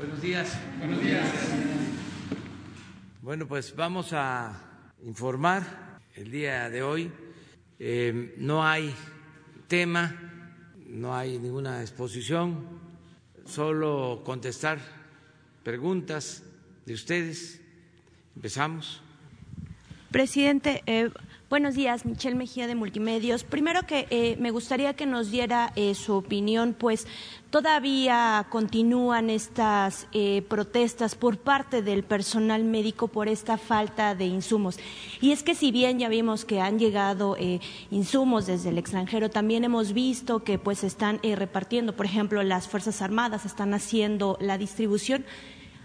Buenos días. Buenos días. Bueno, pues vamos a informar el día de hoy. Eh, no hay tema, no hay ninguna exposición, solo contestar preguntas de ustedes. Empezamos. Presidente, eh, buenos días, Michelle Mejía de Multimedios. Primero que eh, me gustaría que nos diera eh, su opinión, pues todavía continúan estas eh, protestas por parte del personal médico por esta falta de insumos. Y es que si bien ya vimos que han llegado insumos desde el extranjero, también hemos visto que pues están repartiendo, por ejemplo, las Fuerzas Armadas están haciendo la distribución.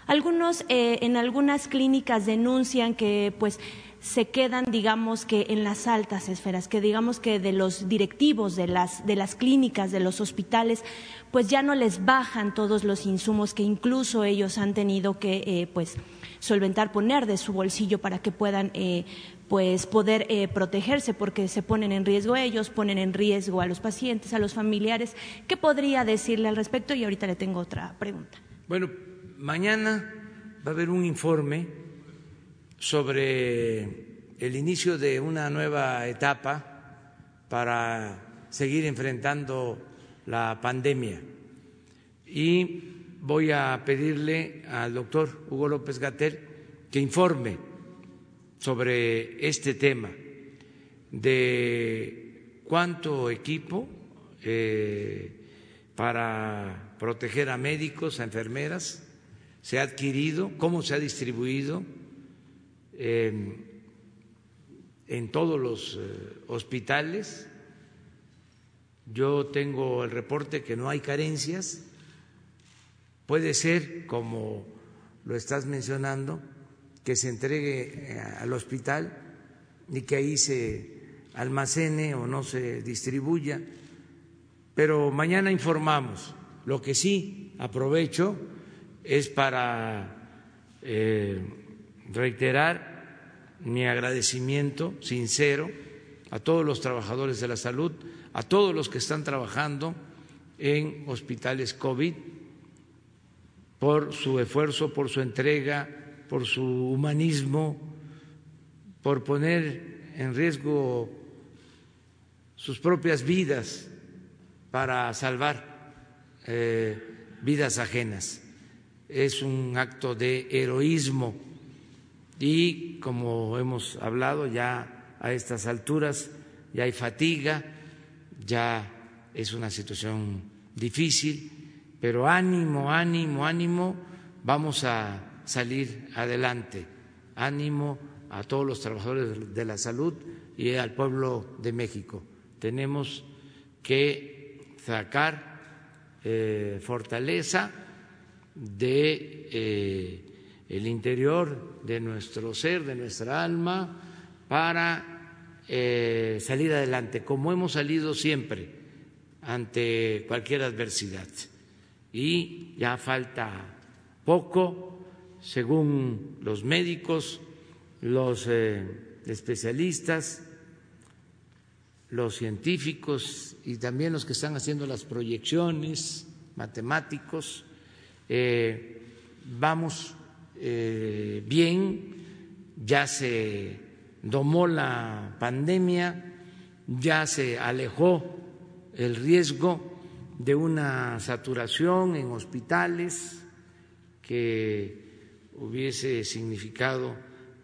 Algunos en algunas clínicas denuncian que pues se quedan, digamos que en las altas esferas, que digamos que de los directivos de las, de las clínicas, de los hospitales, pues ya no les bajan todos los insumos que incluso ellos han tenido que eh, pues solventar, poner de su bolsillo para que puedan eh, pues poder eh, protegerse porque se ponen en riesgo ellos, ponen en riesgo a los pacientes, a los familiares. ¿Qué podría decirle al respecto? Y ahorita le tengo otra pregunta. Bueno, mañana va a haber un informe sobre el inicio de una nueva etapa para seguir enfrentando la pandemia. Y voy a pedirle al doctor Hugo López Gatel que informe sobre este tema de cuánto equipo eh, para proteger a médicos, a enfermeras se ha adquirido, cómo se ha distribuido en todos los eh, hospitales. Yo tengo el reporte que no hay carencias. Puede ser, como lo estás mencionando, que se entregue eh, al hospital y que ahí se almacene o no se distribuya. Pero mañana informamos. Lo que sí aprovecho es para eh, reiterar mi agradecimiento sincero a todos los trabajadores de la salud, a todos los que están trabajando en hospitales COVID por su esfuerzo, por su entrega, por su humanismo, por poner en riesgo sus propias vidas para salvar eh, vidas ajenas. Es un acto de heroísmo y como hemos hablado ya a estas alturas ya hay fatiga, ya es una situación difícil, pero ánimo, ánimo, ánimo, vamos a salir adelante, ánimo a todos los trabajadores de la salud y al pueblo de México. Tenemos que sacar eh, fortaleza de eh, el interior de nuestro ser, de nuestra alma, para eh, salir adelante, como hemos salido siempre ante cualquier adversidad. Y ya falta poco, según los médicos, los eh, especialistas, los científicos y también los que están haciendo las proyecciones, matemáticos, eh, vamos eh, bien, ya se domó la pandemia, ya se alejó el riesgo de una saturación en hospitales que hubiese significado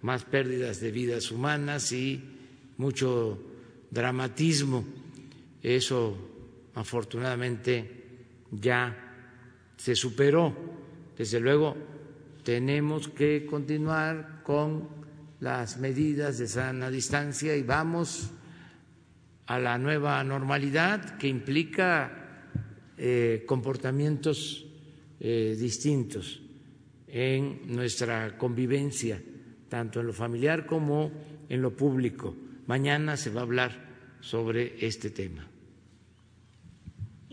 más pérdidas de vidas humanas y mucho dramatismo. Eso afortunadamente ya se superó. Desde luego tenemos que continuar con las medidas de sana distancia y vamos a la nueva normalidad que implica eh, comportamientos eh, distintos en nuestra convivencia, tanto en lo familiar como en lo público. Mañana se va a hablar sobre este tema.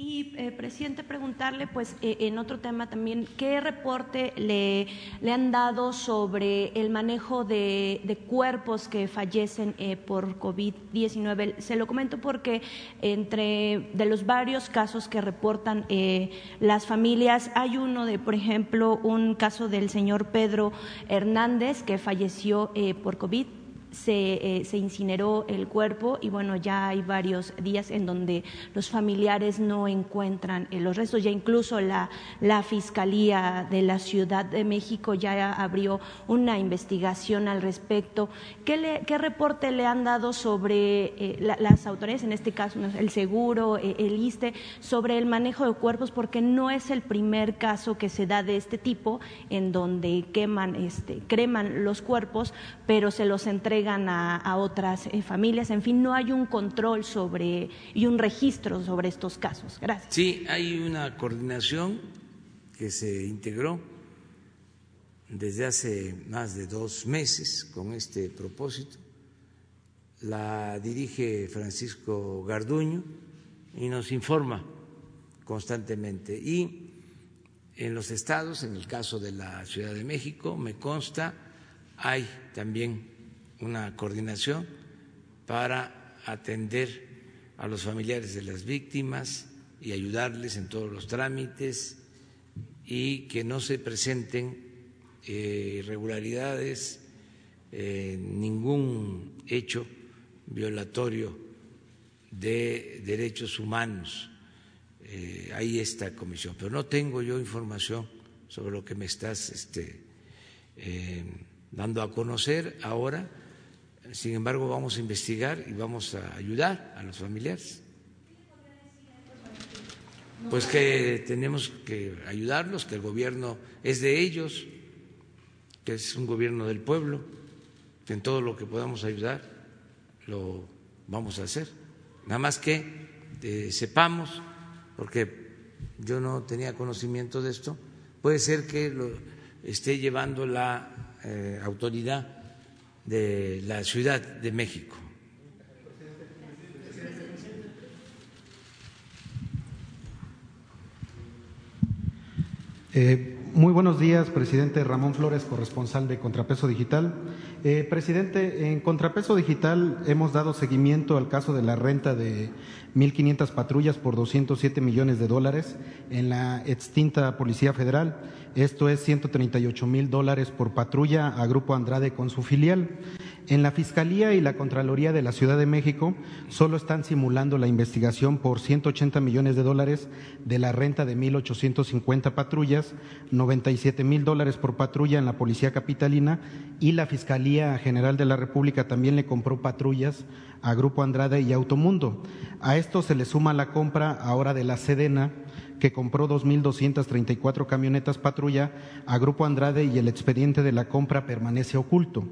Y, eh, presidente, preguntarle, pues, eh, en otro tema también, ¿qué reporte le, le han dado sobre el manejo de, de cuerpos que fallecen eh, por COVID-19? Se lo comento porque entre de los varios casos que reportan las familias, hay uno de, por ejemplo, un caso del señor Pedro Hernández que falleció por COVID se, eh, se, incineró el cuerpo y bueno, ya hay varios días en donde los familiares no encuentran eh, los restos, ya incluso la, la, Fiscalía de la Ciudad de México ya abrió una investigación al respecto. ¿Qué, qué reporte le han dado sobre eh, la, las autoridades, en este caso el seguro, el ISTE, sobre el manejo de cuerpos? Porque no es el primer caso que se da de este tipo en donde queman, este, creman los cuerpos, pero se los entregan a, otras eh, familias. En fin, no hay un control sobre y un registro sobre estos casos. Gracias. Sí, hay una coordinación que se integró desde hace más de dos meses con este propósito. La dirige Francisco Garduño y nos informa constantemente. Y en los estados, en el caso de la Ciudad de México, me consta, hay también una coordinación para atender a los familiares de las víctimas y ayudarles en todos los trámites y que no se presenten eh, irregularidades, eh, ningún hecho violatorio de derechos humanos. Eh, hay esta comisión, pero no tengo yo información sobre lo que me estás este, dando a conocer ahora sin embargo, vamos a investigar y vamos a ayudar a los familiares. Pues que tenemos que ayudarlos, que el gobierno es de ellos, que es un gobierno del pueblo, que en todo lo que podamos ayudar lo vamos a hacer. Nada más que eh, sepamos, porque yo no tenía conocimiento de esto, puede ser que lo esté llevando la eh, autoridad de la Ciudad de México. Eh, muy buenos días, presidente Ramón Flores, corresponsal de Contrapeso Digital. Eh, presidente, en Contrapeso Digital hemos dado seguimiento al caso de la renta de 1.500 patrullas por 207 millones de dólares en la extinta Policía Federal. Esto es 138 mil dólares por patrulla a Grupo Andrade con su filial. En la Fiscalía y la Contraloría de la Ciudad de México solo están simulando la investigación por 180 millones de dólares de la renta de 1.850 patrullas, 97 mil dólares por patrulla en la Policía Capitalina y la Fiscalía General de la República también le compró patrullas a Grupo Andrade y Automundo. A esto se le suma la compra ahora de la Sedena que compró 2.234 camionetas patrulla a Grupo Andrade y el expediente de la compra permanece oculto.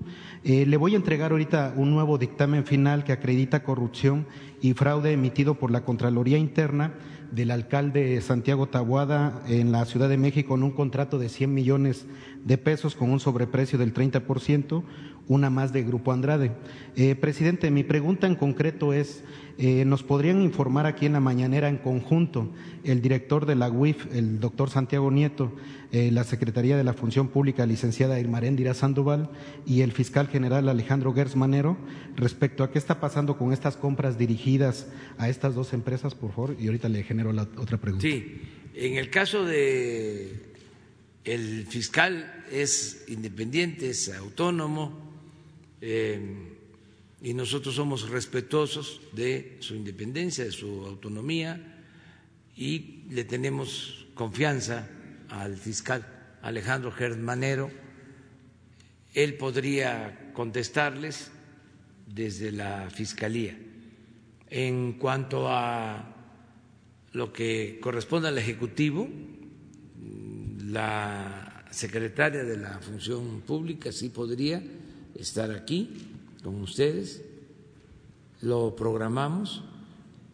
Eh, le voy a entregar ahorita un nuevo dictamen final que acredita corrupción y fraude emitido por la Contraloría Interna del alcalde Santiago Tabuada en la Ciudad de México en un contrato de 100 millones de pesos con un sobreprecio del 30%, una más de Grupo Andrade. Eh, presidente, mi pregunta en concreto es, eh, ¿nos podrían informar aquí en la mañanera en conjunto el director de la UIF, el doctor Santiago Nieto, eh, la Secretaría de la Función Pública, licenciada Irmaréndira Sandoval, y el fiscal general Alejandro Gersmanero, respecto a qué está pasando con estas compras dirigidas a estas dos empresas, por favor? Y ahorita le genero la otra pregunta. Sí, en el caso de el fiscal es independiente, es autónomo eh, y nosotros somos respetuosos de su independencia, de su autonomía y le tenemos confianza al fiscal Alejandro Germanero. Él podría contestarles desde la Fiscalía. En cuanto a lo que corresponde al Ejecutivo, la secretaria de la Función Pública sí podría estar aquí con ustedes, lo programamos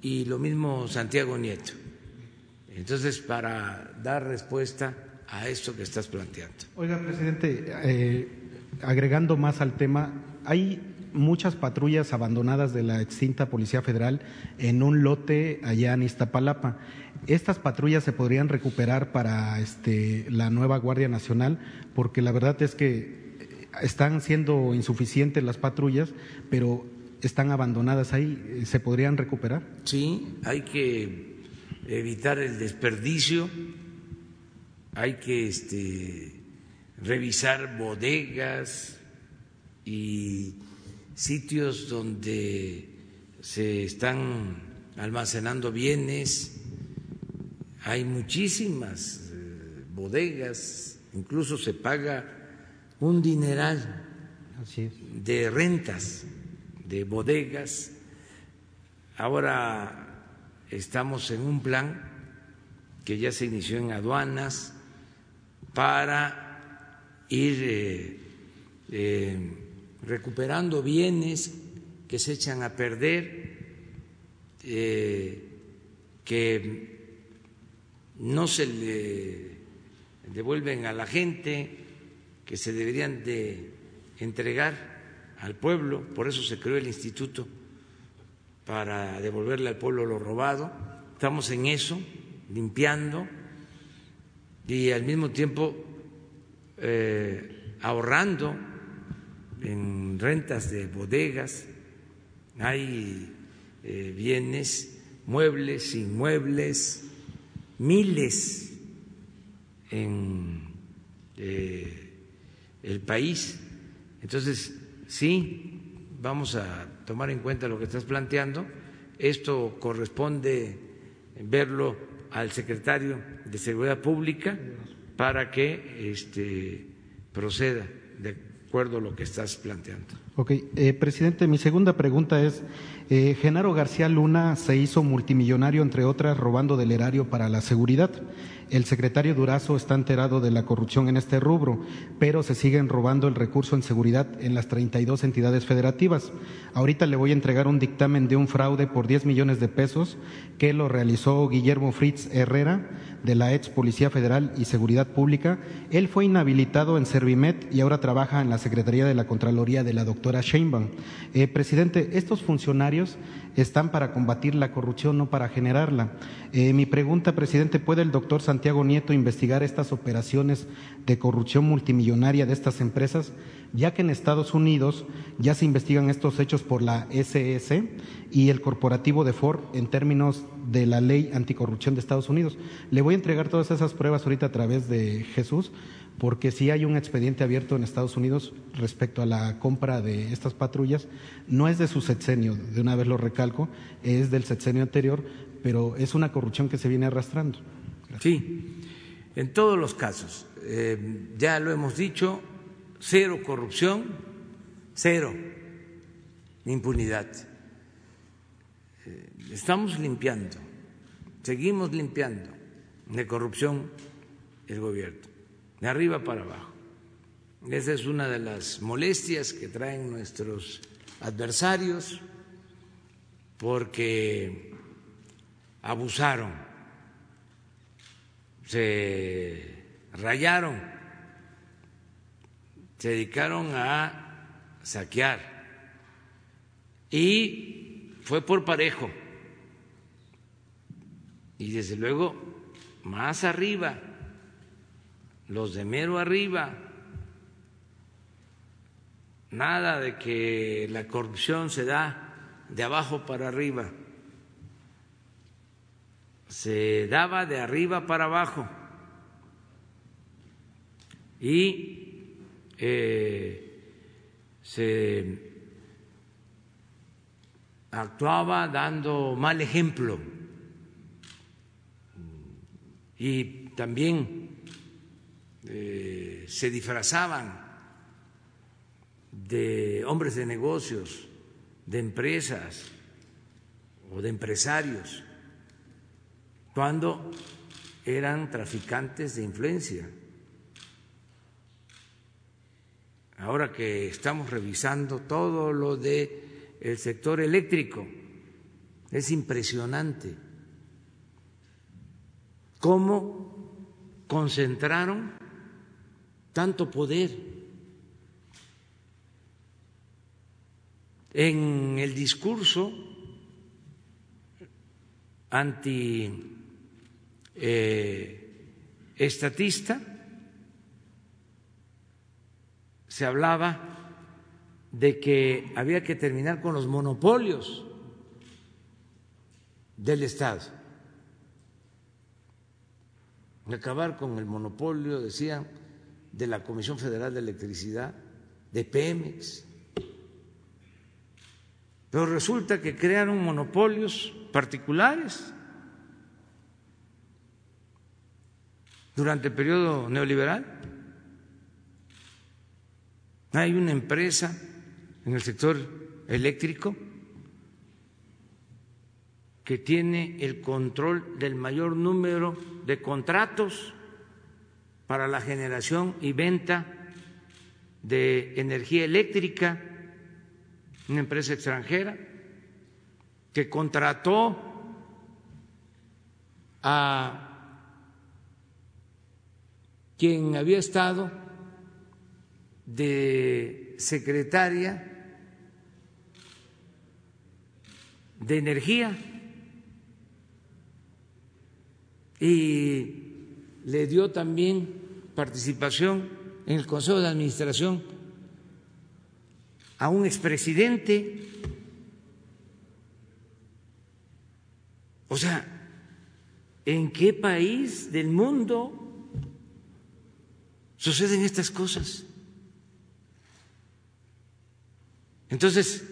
y lo mismo Santiago Nieto. Entonces, para dar respuesta a esto que estás planteando. Oiga, presidente, eh, agregando más al tema, hay muchas patrullas abandonadas de la extinta Policía Federal en un lote allá en Iztapalapa. Estas patrullas se podrían recuperar para este, la nueva Guardia Nacional, porque la verdad es que están siendo insuficientes las patrullas, pero están abandonadas ahí. ¿Se podrían recuperar? Sí, hay que evitar el desperdicio, hay que este, revisar bodegas y sitios donde se están almacenando bienes. Hay muchísimas eh, bodegas, incluso se paga un dineral de rentas de bodegas. Ahora estamos en un plan que ya se inició en aduanas para ir eh, eh, recuperando bienes que se echan a perder, eh, que no se le devuelven a la gente, que se deberían de entregar al pueblo, por eso se creó el instituto para devolverle al pueblo lo robado. Estamos en eso, limpiando y al mismo tiempo eh, ahorrando en rentas de bodegas, hay eh, bienes, muebles, inmuebles, miles en eh, el país. Entonces, sí, vamos a tomar en cuenta lo que estás planteando. Esto corresponde verlo al secretario de Seguridad Pública para que este, proceda de acuerdo a lo que estás planteando. Ok, eh, presidente, mi segunda pregunta es, eh, Genaro García Luna se hizo multimillonario, entre otras, robando del erario para la seguridad. El secretario Durazo está enterado de la corrupción en este rubro, pero se siguen robando el recurso en seguridad en las 32 entidades federativas. Ahorita le voy a entregar un dictamen de un fraude por 10 millones de pesos que lo realizó Guillermo Fritz Herrera de la ex Policía Federal y Seguridad Pública. Él fue inhabilitado en Servimet y ahora trabaja en la Secretaría de la Contraloría de la doctora Sheinbaum. Eh, presidente, estos funcionarios están para combatir la corrupción, no para generarla. Eh, mi pregunta, presidente, ¿puede el doctor Santiago Nieto investigar estas operaciones de corrupción multimillonaria de estas empresas? Ya que en Estados Unidos ya se investigan estos hechos por la SS y el corporativo de Ford en términos de la ley anticorrupción de Estados Unidos. Le voy a entregar todas esas pruebas ahorita a través de Jesús porque si hay un expediente abierto en Estados Unidos respecto a la compra de estas patrullas. No es de su sexenio, de una vez lo recalco, es del sexenio anterior, pero es una corrupción que se viene arrastrando. Sí, en todos los casos. Eh, ya lo hemos dicho, cero corrupción, cero impunidad. Eh, estamos limpiando, seguimos limpiando de corrupción el gobierno de arriba para abajo. Esa es una de las molestias que traen nuestros adversarios porque abusaron, se rayaron, se dedicaron a saquear y fue por parejo. Y desde luego, más arriba los de mero arriba. Nada de que la corrupción se da de abajo para arriba. Se daba de arriba para abajo. Y eh, se actuaba dando mal ejemplo. Y también eh, se disfrazaban de hombres de negocios, de empresas o de empresarios, cuando eran traficantes de influencia. Ahora que estamos revisando todo lo de sector eléctrico, es impresionante cómo concentraron tanto poder. en el discurso anti eh, se hablaba de que había que terminar con los monopolios del Estado. Acabar con el monopolio, decían, de la Comisión Federal de Electricidad, de Pemex. Pero resulta que crearon monopolios particulares durante el periodo neoliberal. Hay una empresa en el sector eléctrico que tiene el control del mayor número de contratos para la generación y venta de energía eléctrica, una empresa extranjera que contrató a quien había estado de secretaria de energía y le dio también participación en el Consejo de Administración a un expresidente. O sea, ¿en qué país del mundo suceden estas cosas? Entonces,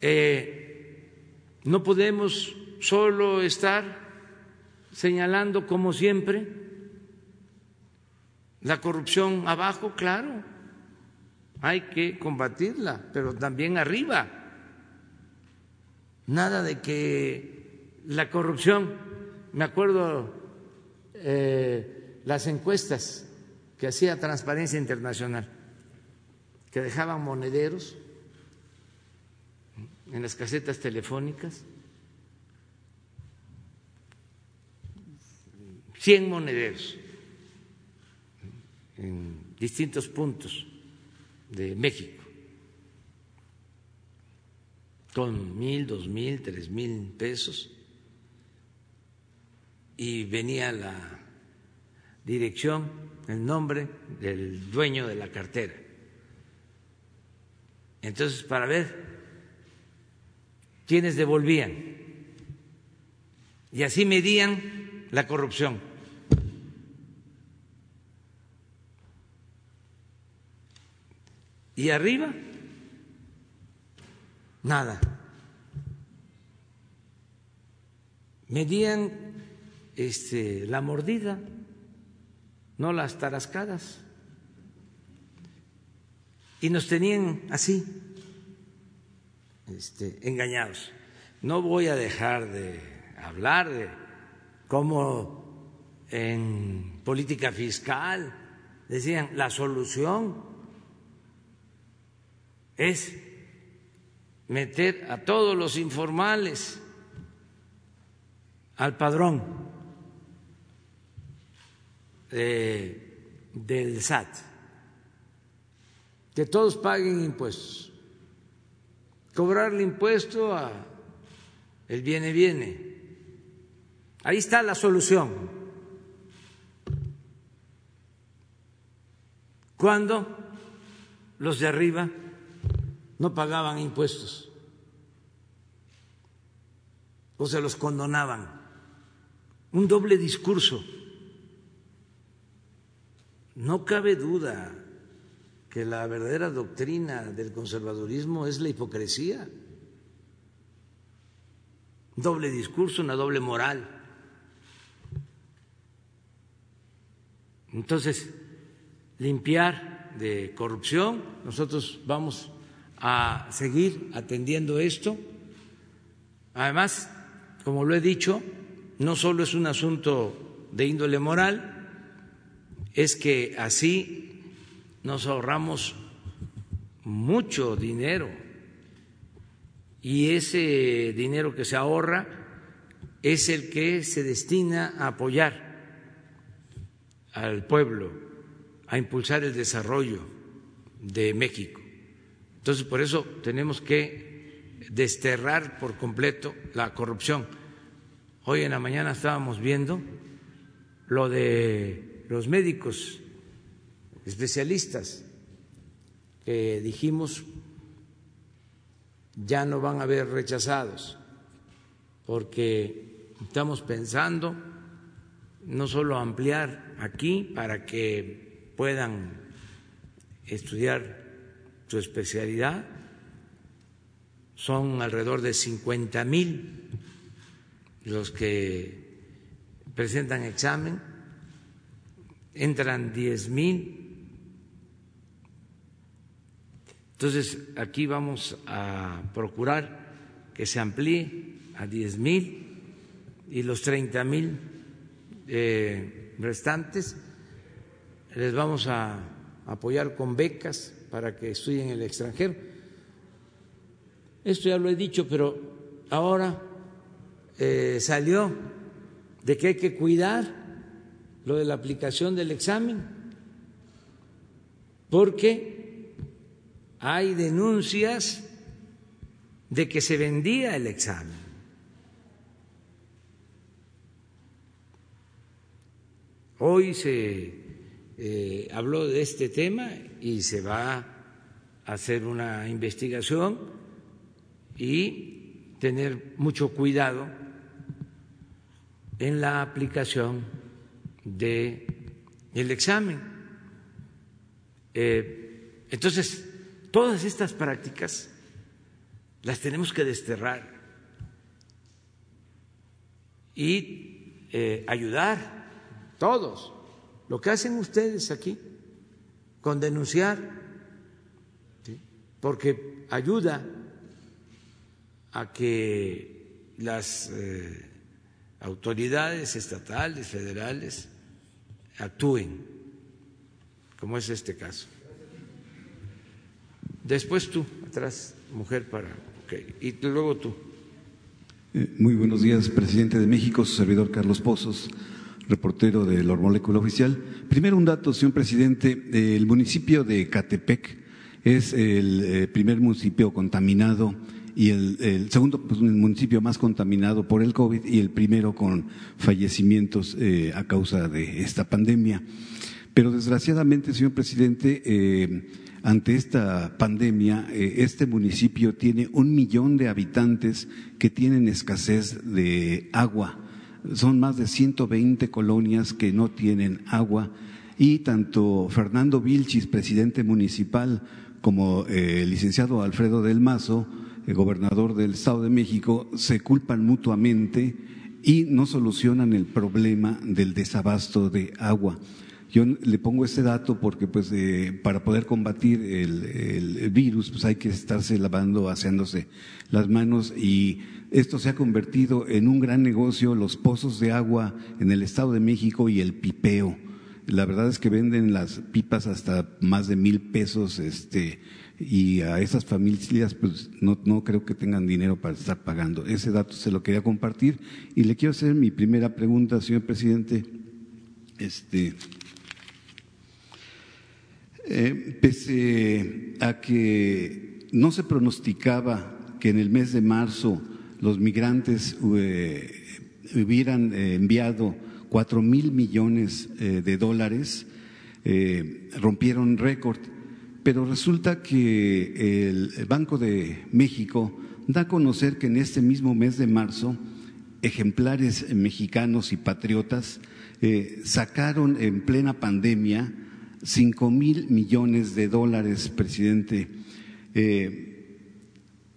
eh, no podemos solo estar señalando, como siempre, la corrupción abajo, claro, hay que combatirla, pero también arriba. Nada de que la corrupción, me acuerdo eh, las encuestas que hacía Transparencia Internacional, que dejaban monederos en las casetas telefónicas, 100 monederos en distintos puntos de México, con mil, dos mil, tres mil pesos, y venía la dirección, el nombre del dueño de la cartera. Entonces, para ver quiénes devolvían, y así medían la corrupción. Y arriba, nada. Medían este, la mordida, no las tarascadas. Y nos tenían así, este, engañados. No voy a dejar de hablar de cómo en política fiscal decían la solución es meter a todos los informales al padrón del SAT, que todos paguen impuestos, cobrarle impuesto a el viene viene. Ahí está la solución. Cuando los de arriba no pagaban impuestos o se los condonaban. Un doble discurso. No cabe duda que la verdadera doctrina del conservadurismo es la hipocresía. Doble discurso, una doble moral. Entonces, limpiar de corrupción, nosotros vamos a seguir atendiendo esto. Además, como lo he dicho, no solo es un asunto de índole moral, es que así nos ahorramos mucho dinero y ese dinero que se ahorra es el que se destina a apoyar al pueblo, a impulsar el desarrollo de México. Entonces, por eso tenemos que desterrar por completo la corrupción. Hoy en la mañana estábamos viendo lo de los médicos especialistas que dijimos ya no van a haber rechazados, porque estamos pensando no solo ampliar aquí para que puedan estudiar su especialidad, son alrededor de 50 mil los que presentan examen, entran 10 mil. Entonces, aquí vamos a procurar que se amplíe a 10 mil y los 30 mil eh, restantes les vamos a apoyar con becas para que estudien en el extranjero. Esto ya lo he dicho, pero ahora eh, salió de que hay que cuidar lo de la aplicación del examen, porque hay denuncias de que se vendía el examen. Hoy se eh, habló de este tema y se va a hacer una investigación y tener mucho cuidado en la aplicación del examen. Eh, entonces, todas estas prácticas las tenemos que desterrar y eh, ayudar todos, lo que hacen ustedes aquí con denunciar, porque ayuda a que las eh, autoridades estatales, federales, actúen, como es este caso. Después tú, atrás, mujer, para. Y luego tú. Eh, muy buenos días, presidente de México, su servidor Carlos Pozos reportero de la Molécula Oficial. Primero un dato, señor presidente. El municipio de Catepec es el eh, primer municipio contaminado y el, segundo pues, municipio más contaminado por el COVID y el primero con fallecimientos eh, a causa de esta pandemia. Pero desgraciadamente, señor presidente, eh, ante esta pandemia, este municipio tiene un millón de habitantes que tienen escasez de agua son más de 120 colonias que no tienen agua y tanto Fernando Vilchis, presidente municipal, como eh, el licenciado Alfredo del Mazo, el gobernador del Estado de México, se culpan mutuamente y no solucionan el problema del desabasto de agua. Yo le pongo este dato porque pues eh, para poder combatir el, el, virus pues hay que estarse lavando, aseándose las manos y esto se ha convertido en un gran negocio, los pozos de agua en el Estado de México y el pipeo. La verdad es que venden las pipas hasta más de mil pesos, este, y a esas familias pues no, no creo que tengan dinero para estar pagando. Ese dato se lo quería compartir y le quiero hacer mi primera pregunta, señor presidente. Este, pese a que no se pronosticaba que en el mes de marzo los migrantes eh, hubieran eh, enviado cuatro mil millones eh, de dólares, rompieron récord. Pero resulta que el Banco de México da a conocer que en este mismo mes de marzo, ejemplares mexicanos y patriotas sacaron en plena pandemia cinco mil millones de dólares, presidente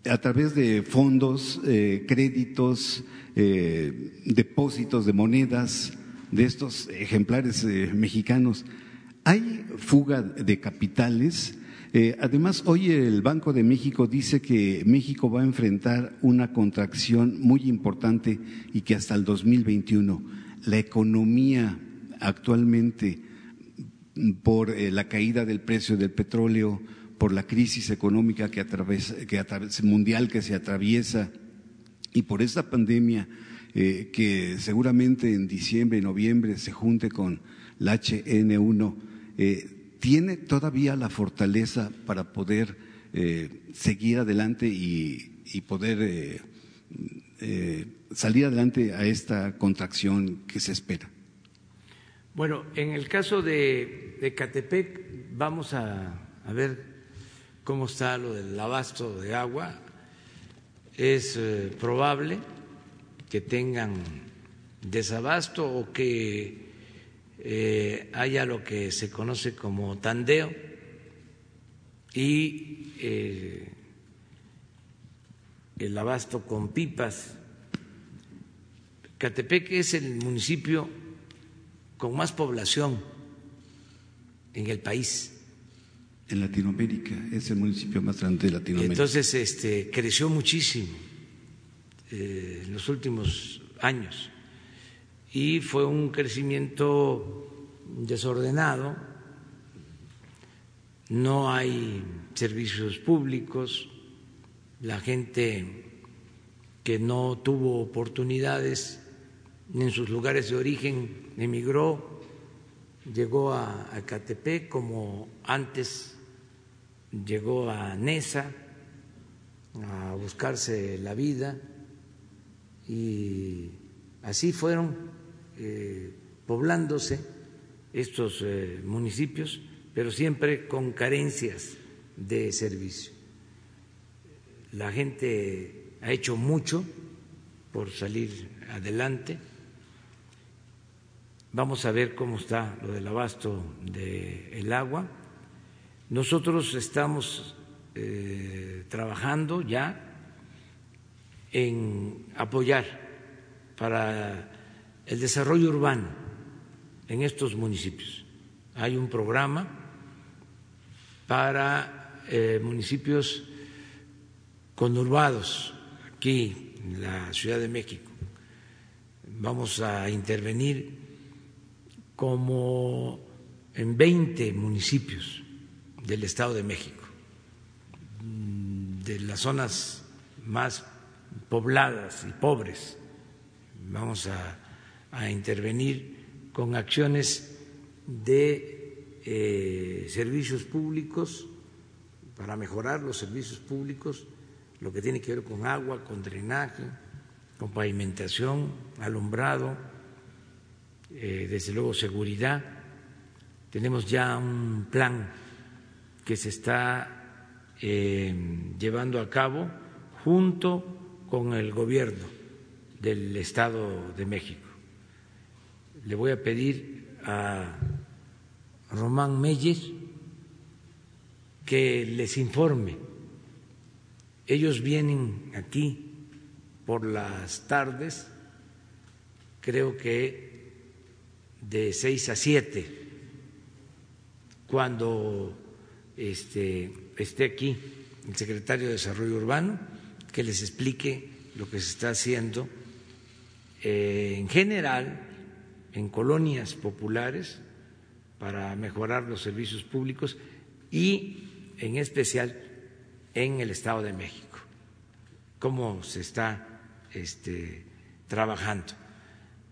a través de fondos, eh, créditos, eh, depósitos de monedas de estos ejemplares eh, mexicanos. Hay fuga de capitales. además, hoy el Banco de México dice que México va a enfrentar una contracción muy importante y que hasta el 2021 la economía actualmente por la caída del precio del petróleo, por la crisis económica que mundial que se atraviesa y por esta pandemia eh, que seguramente en diciembre, noviembre se junte con la HN1, eh, tiene todavía la fortaleza para poder eh, seguir adelante y, poder salir adelante a esta contracción que se espera? Bueno, en el caso de, de Catepec vamos a, ver cómo está lo del abasto de agua. Es probable que tengan desabasto o que eh, haya lo que se conoce como tandeo y eh, el abasto con pipas. Catepec es el municipio con más población en el país. En Latinoamérica, es el municipio más grande de Latinoamérica. Entonces, este, creció muchísimo eh, en los últimos años y fue un crecimiento desordenado, no hay servicios públicos, la gente que no tuvo oportunidades en sus lugares de origen emigró, llegó a Catepec como antes llegó a Nesa a buscarse la vida y así fueron eh, poblándose estos eh, municipios, pero siempre con carencias de servicio. La gente ha hecho mucho por salir adelante. Vamos a ver cómo está lo del abasto del agua. Nosotros estamos eh, trabajando ya en apoyar para el desarrollo urbano en estos municipios. Hay un programa para eh, municipios conurbados aquí en la Ciudad de México. Vamos a intervenir como en 20 municipios del Estado de México, de las zonas más pobladas y pobres. Vamos a a intervenir con acciones de eh, servicios públicos para mejorar los servicios públicos, lo que tiene que ver con agua, con drenaje, con pavimentación, alumbrado, eh, desde luego seguridad. Tenemos ya un plan que se está eh, llevando a cabo junto con el gobierno del Estado de México le voy a pedir a Román Meyer que les informe. Ellos vienen aquí por las tardes, creo que de seis a siete, cuando este, esté aquí el secretario de Desarrollo Urbano, que les explique lo que se está haciendo eh, en general en colonias populares para mejorar los servicios públicos y en especial en el Estado de México, cómo se está este, trabajando.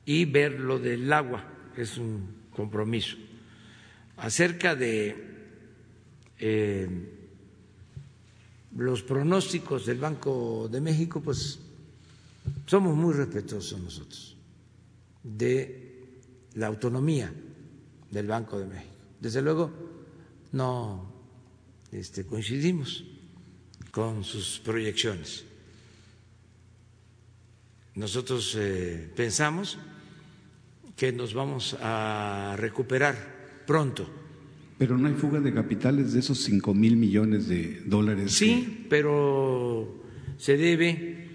Y ver lo del agua, es un compromiso. Acerca de eh, los pronósticos del Banco de México, pues somos muy respetuosos nosotros de la autonomía del Banco de México. Desde luego, no este, coincidimos con sus proyecciones. Nosotros eh, pensamos que nos vamos a recuperar pronto. Pero no hay fuga de capitales de esos cinco mil millones de dólares. Sí, pero se debe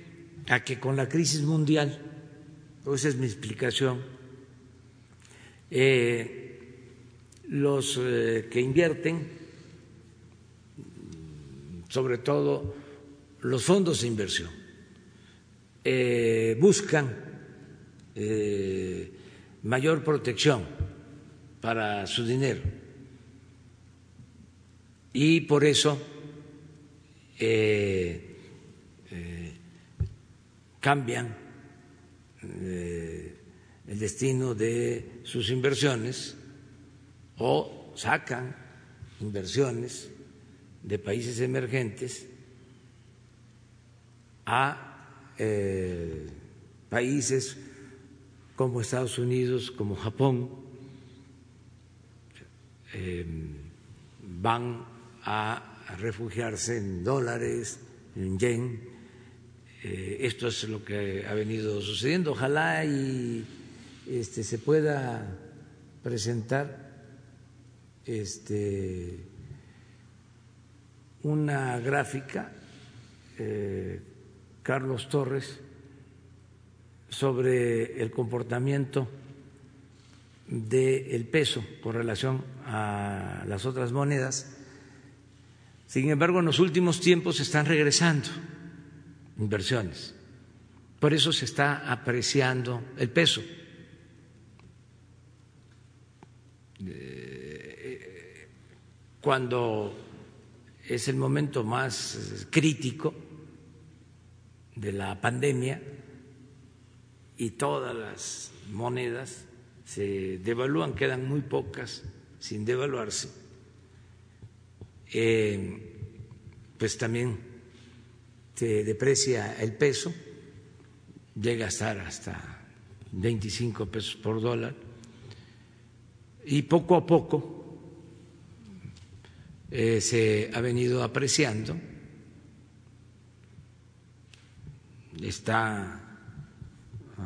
a que con la crisis mundial, esa es mi explicación, eh, los eh, que invierten, sobre todo los fondos de inversión, eh, buscan mayor protección para su dinero. Y por eso cambian el destino de sus inversiones o sacan inversiones de países emergentes a eh, países como Estados Unidos, como Japón, eh, van a refugiarse en dólares, en yen. Eh, esto es lo que ha venido sucediendo. Ojalá y este, se pueda presentar este, una gráfica, eh, Carlos Torres, sobre el comportamiento del peso con relación a las otras monedas. Sin embargo, en los últimos tiempos están regresando inversiones. Por eso se está apreciando el peso. Cuando es el momento más crítico de la pandemia y todas las monedas se devalúan, quedan muy pocas sin devaluarse, eh, pues también se deprecia el peso, llega a estar hasta 25 pesos por dólar y poco a poco eh, se ha venido apreciando, está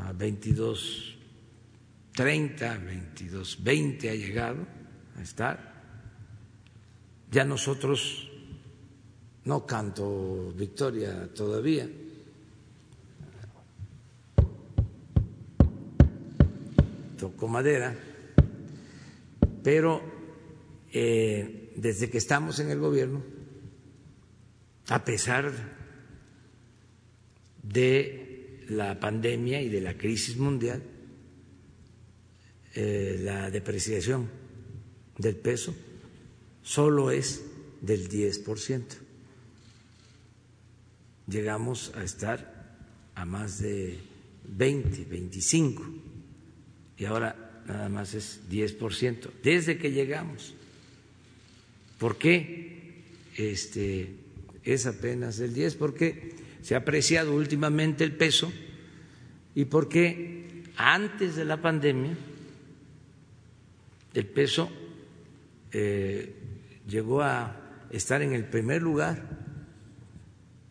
a 22, 30, 22, 20 ha llegado a estar. Ya nosotros no canto victoria todavía. Toco madera pero eh, desde que estamos en el gobierno, a pesar de la pandemia y de la crisis mundial, eh, la depreciación del peso solo es del 10%. Llegamos a estar a más de 20, 25 y ahora nada más es 10%, desde que llegamos. ¿Por qué este, es apenas el 10? Porque se ha apreciado últimamente el peso y porque antes de la pandemia el peso eh, llegó a estar en el primer lugar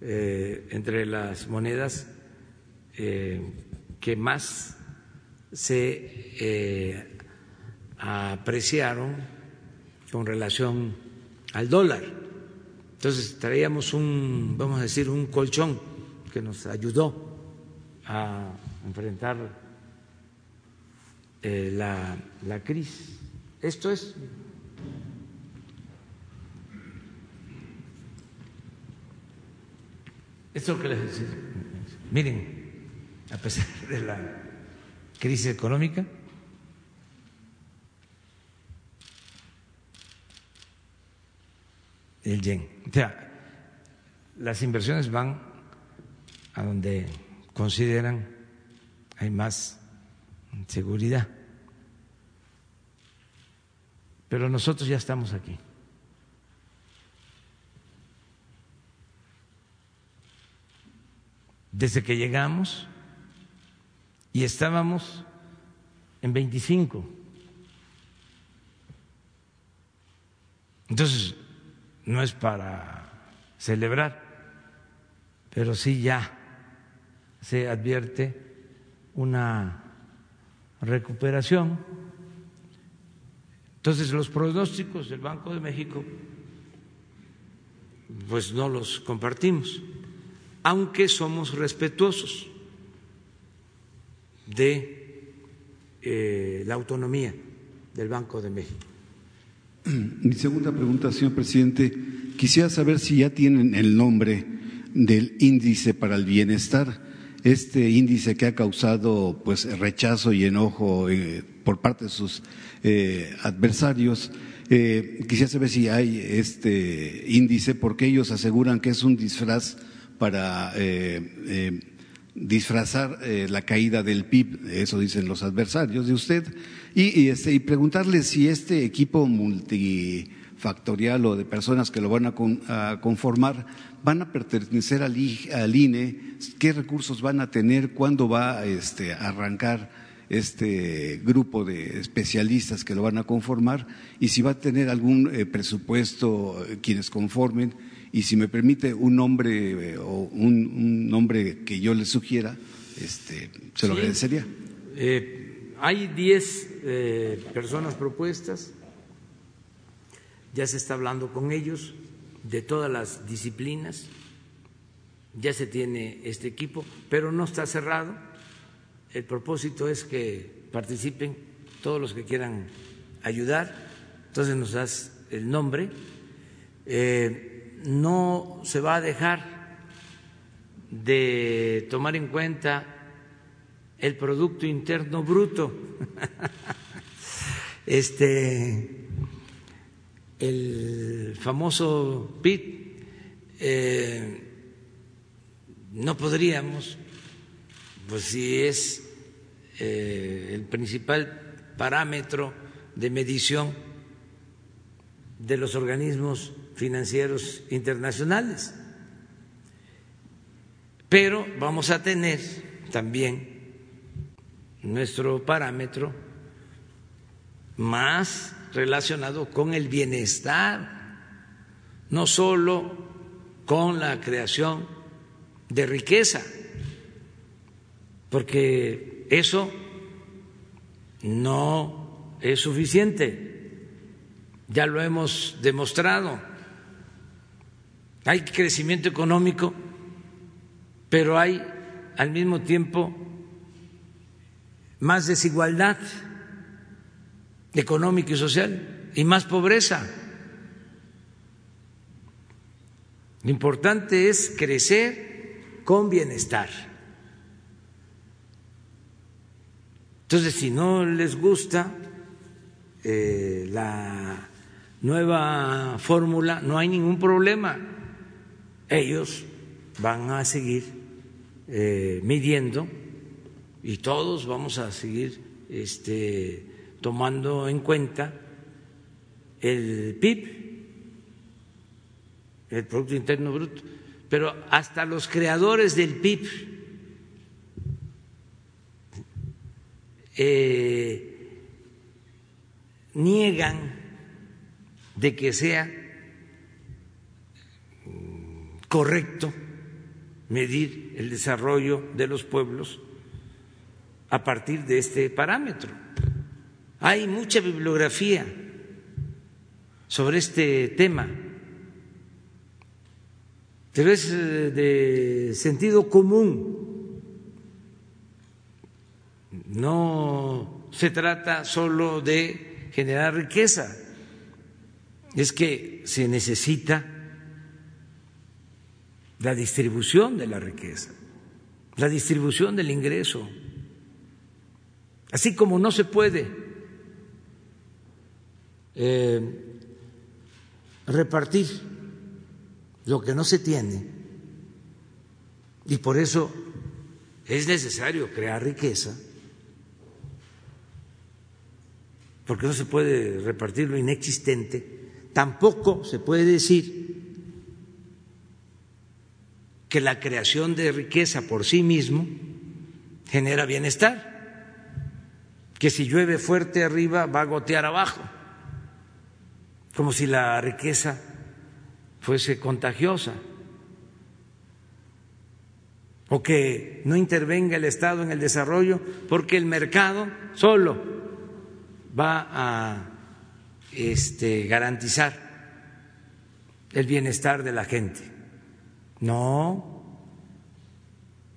eh, entre las monedas eh, que más se apreciaron con relación al dólar. Entonces traíamos un, vamos a decir, un colchón que nos ayudó a enfrentar eh, la, la crisis. Esto es Esto que les decía, miren, a pesar de la crisis económica. El yen. O sea, las inversiones van a donde consideran hay más seguridad. Pero nosotros ya estamos aquí. Desde que llegamos, y estábamos en 25. Entonces, no es para celebrar, pero sí ya se advierte una recuperación. Entonces, los pronósticos del Banco de México, pues no los compartimos, aunque somos respetuosos de eh, la autonomía del Banco de México. Mi segunda pregunta, señor presidente, quisiera saber si ya tienen el nombre del índice para el bienestar, este índice que ha causado pues rechazo y enojo eh, por parte de sus eh, adversarios. quisiera saber si hay este índice porque ellos aseguran que es un disfraz para disfrazar eh, la caída del PIB, eso dicen los adversarios de usted, y, este, y preguntarle si este equipo multi factorial o de personas que lo van a, conformar, van a pertenecer al, INE, qué recursos van a tener, cuándo va este, a arrancar este grupo de especialistas que lo van a conformar y si va a tener algún eh, presupuesto eh, quienes conformen. Y si me permite un nombre eh, o un, nombre que yo le sugiera, este, se lo agradecería. Hay diez personas propuestas, ya se está hablando con ellos de todas las disciplinas, ya se tiene este equipo, pero no está cerrado el propósito es que participen todos los que quieran ayudar. Entonces nos das el nombre. Eh, no se va a dejar de tomar en cuenta el Producto Interno Bruto. este, el famoso PIB, eh, no podríamos, pues si es eh, el principal parámetro de medición de los organismos financieros internacionales. Pero vamos a tener también nuestro parámetro más relacionado con el bienestar, no solo con la creación de riqueza, porque eso no es suficiente, ya lo hemos demostrado. Hay crecimiento económico, pero hay al mismo tiempo más desigualdad económica y social y más pobreza. Lo importante es crecer con bienestar. Entonces, si no les gusta eh, la nueva fórmula, no hay ningún problema. Ellos van a seguir eh, midiendo y todos vamos a seguir este, tomando en cuenta el PIB, el Producto Interno Bruto, pero hasta los creadores del PIB Eh, niegan de que sea correcto medir el desarrollo de los pueblos a partir de este parámetro. Hay mucha bibliografía sobre este tema, pero es eh, de sentido común no se trata solo de generar riqueza, es que se necesita la distribución de la riqueza, la distribución del ingreso. Así como no se puede eh, repartir lo que no se tiene, y por eso es necesario crear riqueza, porque no se puede repartir lo inexistente, tampoco se puede decir que la creación de riqueza por sí mismo genera bienestar, que si llueve fuerte arriba va a gotear abajo, como si la riqueza fuese contagiosa, o que no intervenga el Estado en el desarrollo porque el mercado solo va a este, garantizar el bienestar de la gente. No.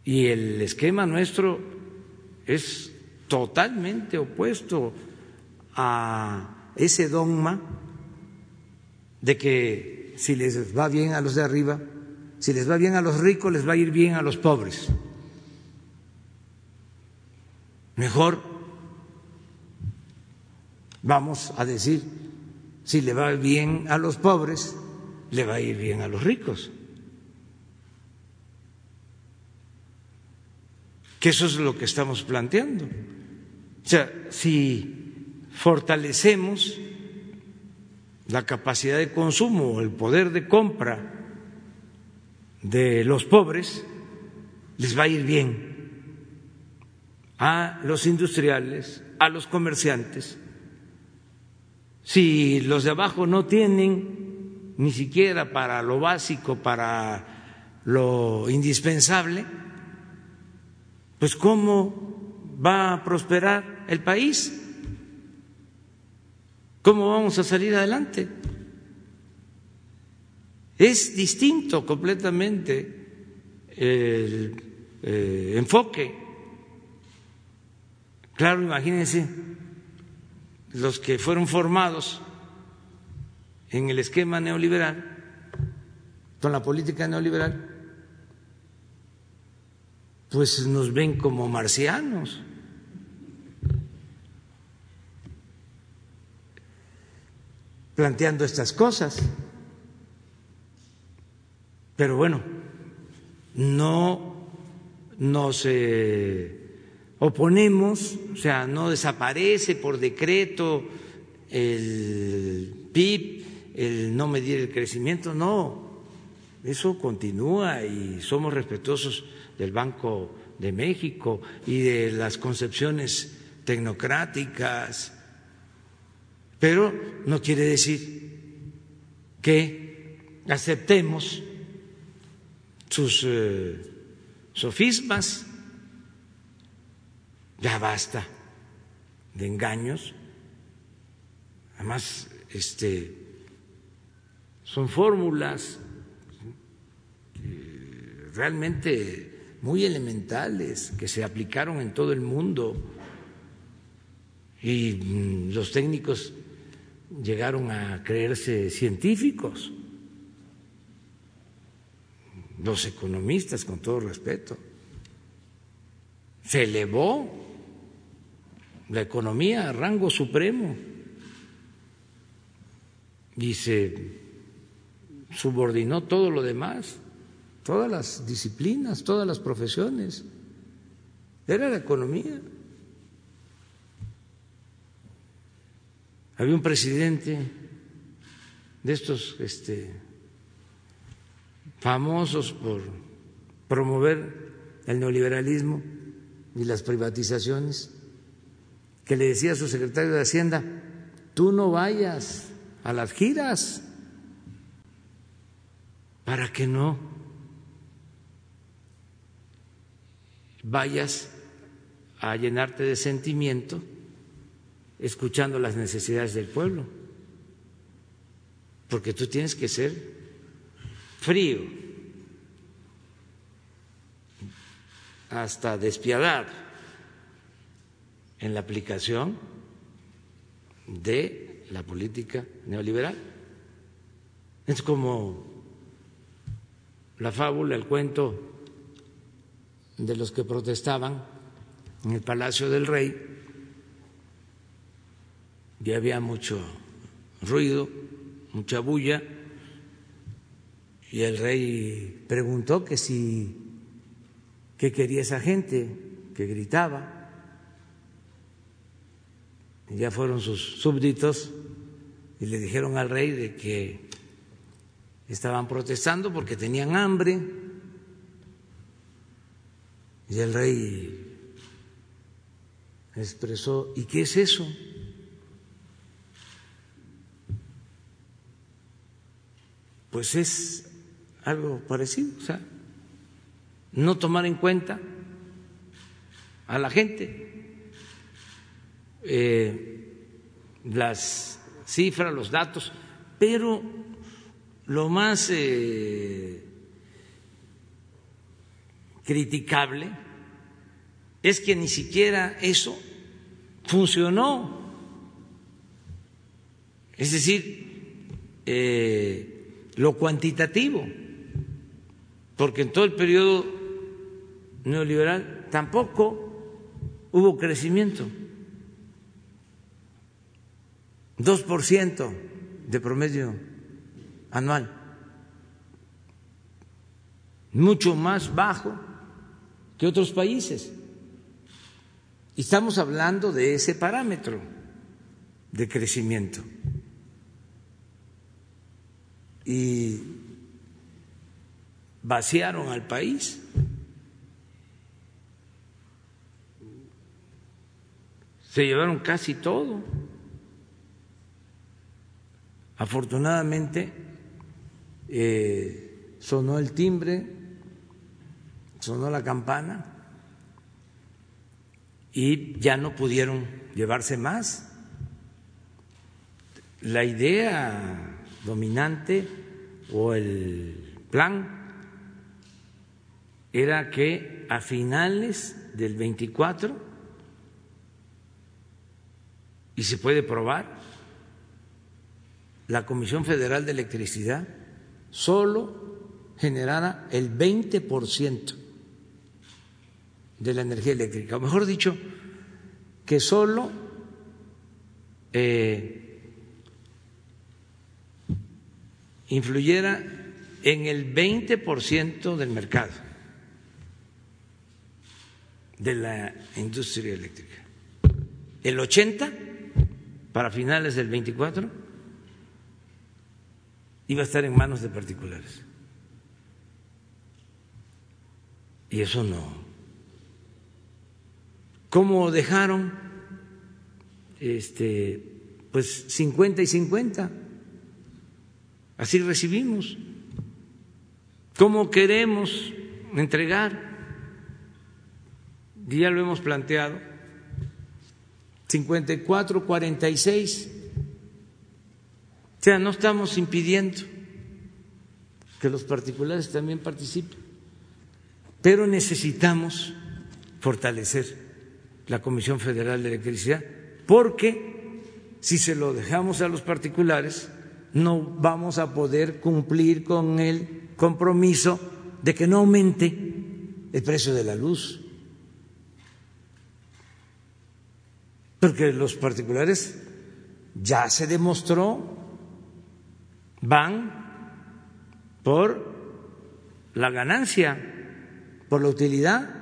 Y el esquema nuestro es totalmente opuesto a ese dogma de que si les va bien a los de arriba, si les va bien a los ricos, les va a ir bien a los pobres. Mejor vamos a decir, si le va bien a los pobres, le va a ir bien a los ricos. Que eso es lo que estamos planteando. O sea, si fortalecemos la capacidad de consumo, el poder de compra de los pobres, les va a ir bien a los industriales, a los comerciantes. Si los de abajo no tienen ni siquiera para lo básico, para lo indispensable, pues ¿cómo va a prosperar el país? ¿Cómo vamos a salir adelante? Es distinto completamente el eh, enfoque. Claro, imagínense los que fueron formados en el esquema neoliberal, con la política neoliberal, pues nos ven como marcianos. Planteando estas cosas. Pero bueno, no nos eh, oponemos, o sea, no desaparece por decreto el PIB, el no medir el crecimiento, no, eso continúa y somos respetuosos del Banco de México y de las concepciones tecnocráticas, pero no quiere decir que aceptemos sus eh, sofismas, ya basta de engaños, además este, son fórmulas eh, realmente muy elementales que se aplicaron en todo el mundo. Y mm, los técnicos llegaron a creerse científicos los economistas, con todo respeto. Se elevó la economía a rango supremo y se subordinó todo lo demás, todas las disciplinas, todas las profesiones. Era la economía. Había un presidente de estos este, famosos por promover el neoliberalismo y las privatizaciones, que le decía a su secretario de Hacienda, tú no vayas a las giras para que no vayas a llenarte de sentimiento escuchando las necesidades del pueblo, porque tú tienes que ser frío, hasta despiadar en la aplicación de la política neoliberal. Es como la fábula, el cuento de los que protestaban en el Palacio del Rey, y había mucho ruido, mucha bulla, y el rey preguntó que si qué quería esa gente que gritaba. Ya fueron sus súbditos y le dijeron al rey de que estaban protestando porque tenían hambre. Y el rey expresó, ¿y qué es eso? Pues es algo parecido, o sea, no tomar en cuenta a la gente eh, las cifras, los datos, pero lo más eh, criticable es que ni siquiera eso funcionó. Es decir, eh, lo cuantitativo porque en todo el periodo neoliberal tampoco hubo crecimiento. 2% de promedio anual, mucho más bajo que otros países. Estamos hablando de ese parámetro de crecimiento. Y vaciaron al país. Se llevaron casi todo. Afortunadamente eh, sonó el timbre, sonó la campana y ya no pudieron llevarse más. La idea dominante o el plan era que a finales del 24, y se puede probar, la Comisión Federal de Electricidad solo generara el 20% de la energía eléctrica, o mejor dicho, que solo eh, influyera en el 20% del mercado de la industria eléctrica. El 80 para finales del 24 iba a estar en manos de particulares. Y eso no. ¿Cómo dejaron? Este, pues 50 y 50. Así recibimos. ¿Cómo queremos entregar? Ya lo hemos planteado. 54, 46 o sea, no estamos impidiendo que los particulares también participen, pero necesitamos fortalecer la Comisión Federal de Electricidad, porque si se lo dejamos a los particulares, no vamos a poder cumplir con el compromiso de que no aumente el precio de la luz. Porque los particulares ya se demostró van por la ganancia, por la utilidad,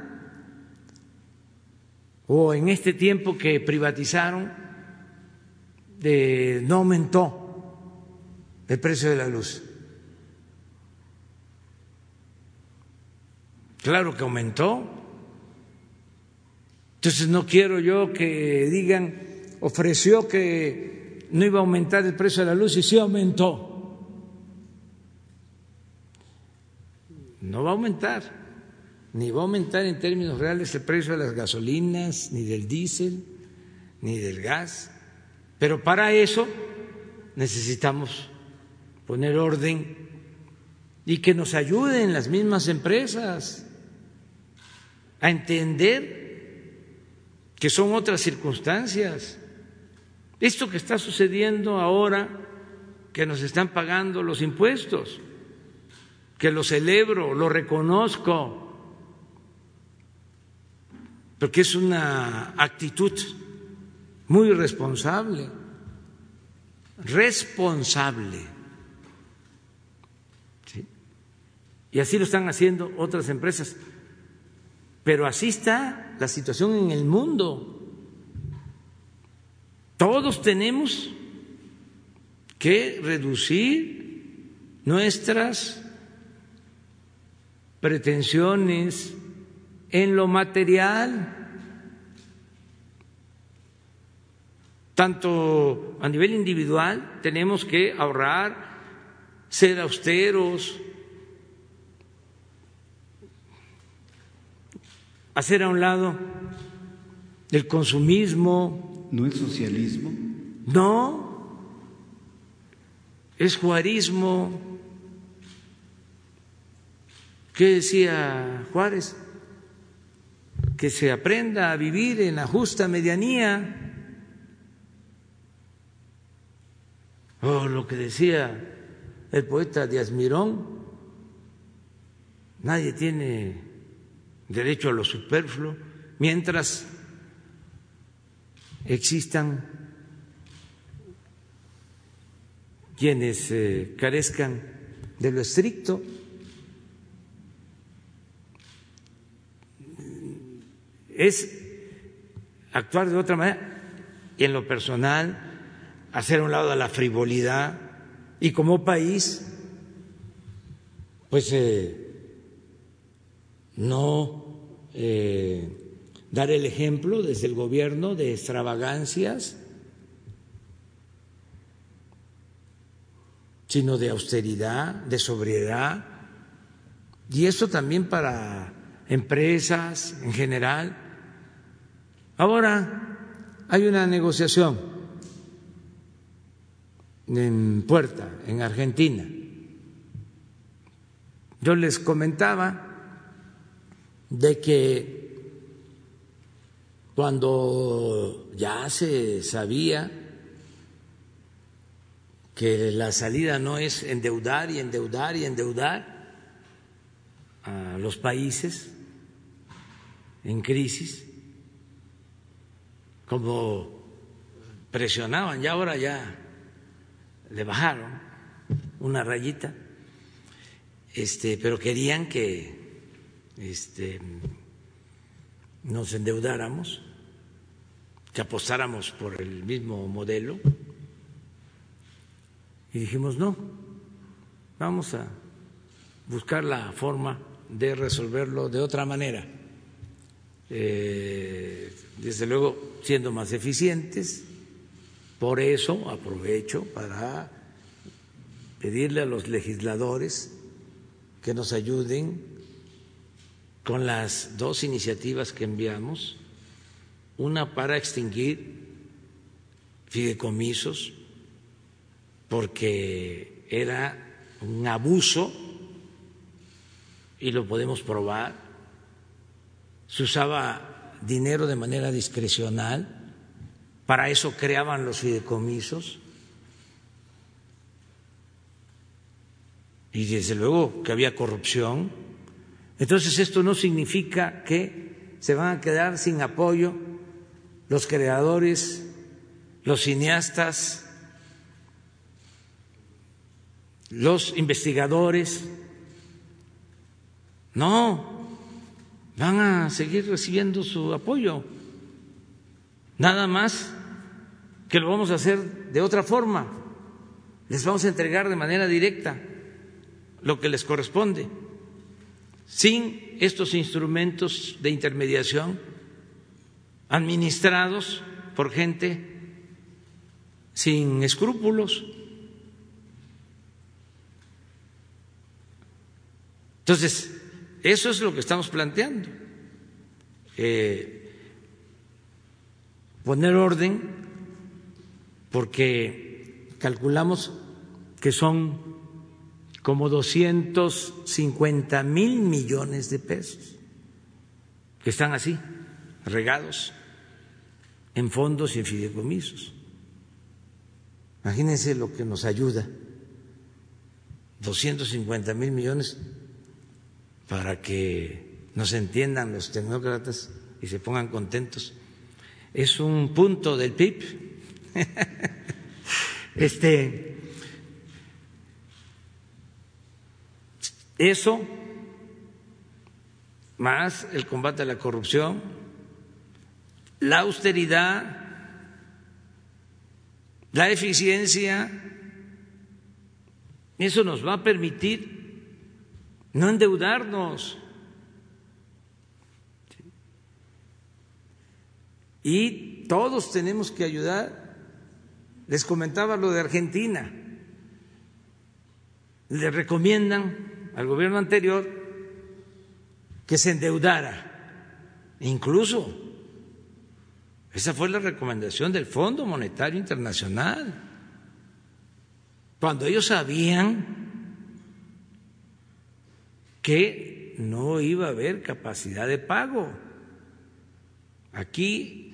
o en este tiempo que privatizaron, de, no aumentó el precio de la luz. Claro que aumentó. Entonces no quiero yo que digan, ofreció que no iba a aumentar el precio de la luz y sí aumentó. no va a aumentar, ni va a aumentar en términos reales el precio de las gasolinas, ni del diésel, ni del gas. Pero para eso necesitamos poner orden y que nos ayuden las mismas empresas a entender que son otras circunstancias. Esto que está sucediendo ahora, que nos están pagando los impuestos, que lo celebro, lo reconozco, porque es una actitud muy responsable, responsable. Y así lo están haciendo otras empresas. Pero así está la situación en el mundo. Todos tenemos que reducir nuestras pretensiones en lo material, tanto a nivel individual tenemos que ahorrar, ser austeros, hacer a un lado el consumismo. ¿No es socialismo? No, es juarismo. ¿Qué decía Juárez? Que se aprenda a vivir en la justa medianía. O lo que decía el poeta Díaz Mirón, nadie tiene derecho a lo superfluo mientras existan quienes eh, carezcan de lo estricto. es actuar de otra manera y en lo personal hacer un lado de la frivolidad y como país pues eh, no eh, dar el ejemplo desde el gobierno de extravagancias, sino de austeridad, de sobriedad, y eso también para empresas en general. Ahora hay una negociación en puerta, en Argentina. Yo les comentaba de que cuando ya se sabía que la salida no es endeudar y endeudar y endeudar a los países en crisis, como presionaban, ya ahora ya le bajaron una rayita, este, pero querían que este, nos endeudáramos, que apostáramos por el mismo modelo. Y dijimos, no, vamos a buscar la forma de resolverlo de otra manera. Eh, desde luego, siendo más eficientes. Por eso aprovecho para pedirle a los legisladores que nos ayuden con las dos iniciativas que enviamos, una para extinguir fideicomisos, porque era un abuso, y lo podemos probar, se usaba dinero de manera discrecional, para eso creaban los fideicomisos, y desde luego que había corrupción entonces esto no significa que se van a quedar sin apoyo los creadores, los cineastas, los investigadores. No, van a seguir recibiendo su apoyo. Nada más que lo vamos a hacer de otra forma. Les vamos a entregar de manera directa lo que les corresponde sin estos instrumentos de intermediación administrados por gente sin escrúpulos. Entonces, eso es lo que estamos planteando. Poner orden porque calculamos que son como 250 mil millones de pesos que están así, regados en fondos y en fideicomisos. Imagínense lo que nos ayuda, 250 mil millones para que nos entiendan los tecnócratas y se pongan contentos. Es un punto del PIB. este Eso, más el combate a la corrupción, la austeridad, la eficiencia, eso nos va a permitir no endeudarnos. Y todos tenemos que ayudar. Les comentaba lo de Argentina. Le recomiendan al gobierno anterior que se endeudara. Incluso, esa fue la recomendación del Fondo Monetario Internacional, cuando ellos sabían que no iba a haber capacidad de pago. Aquí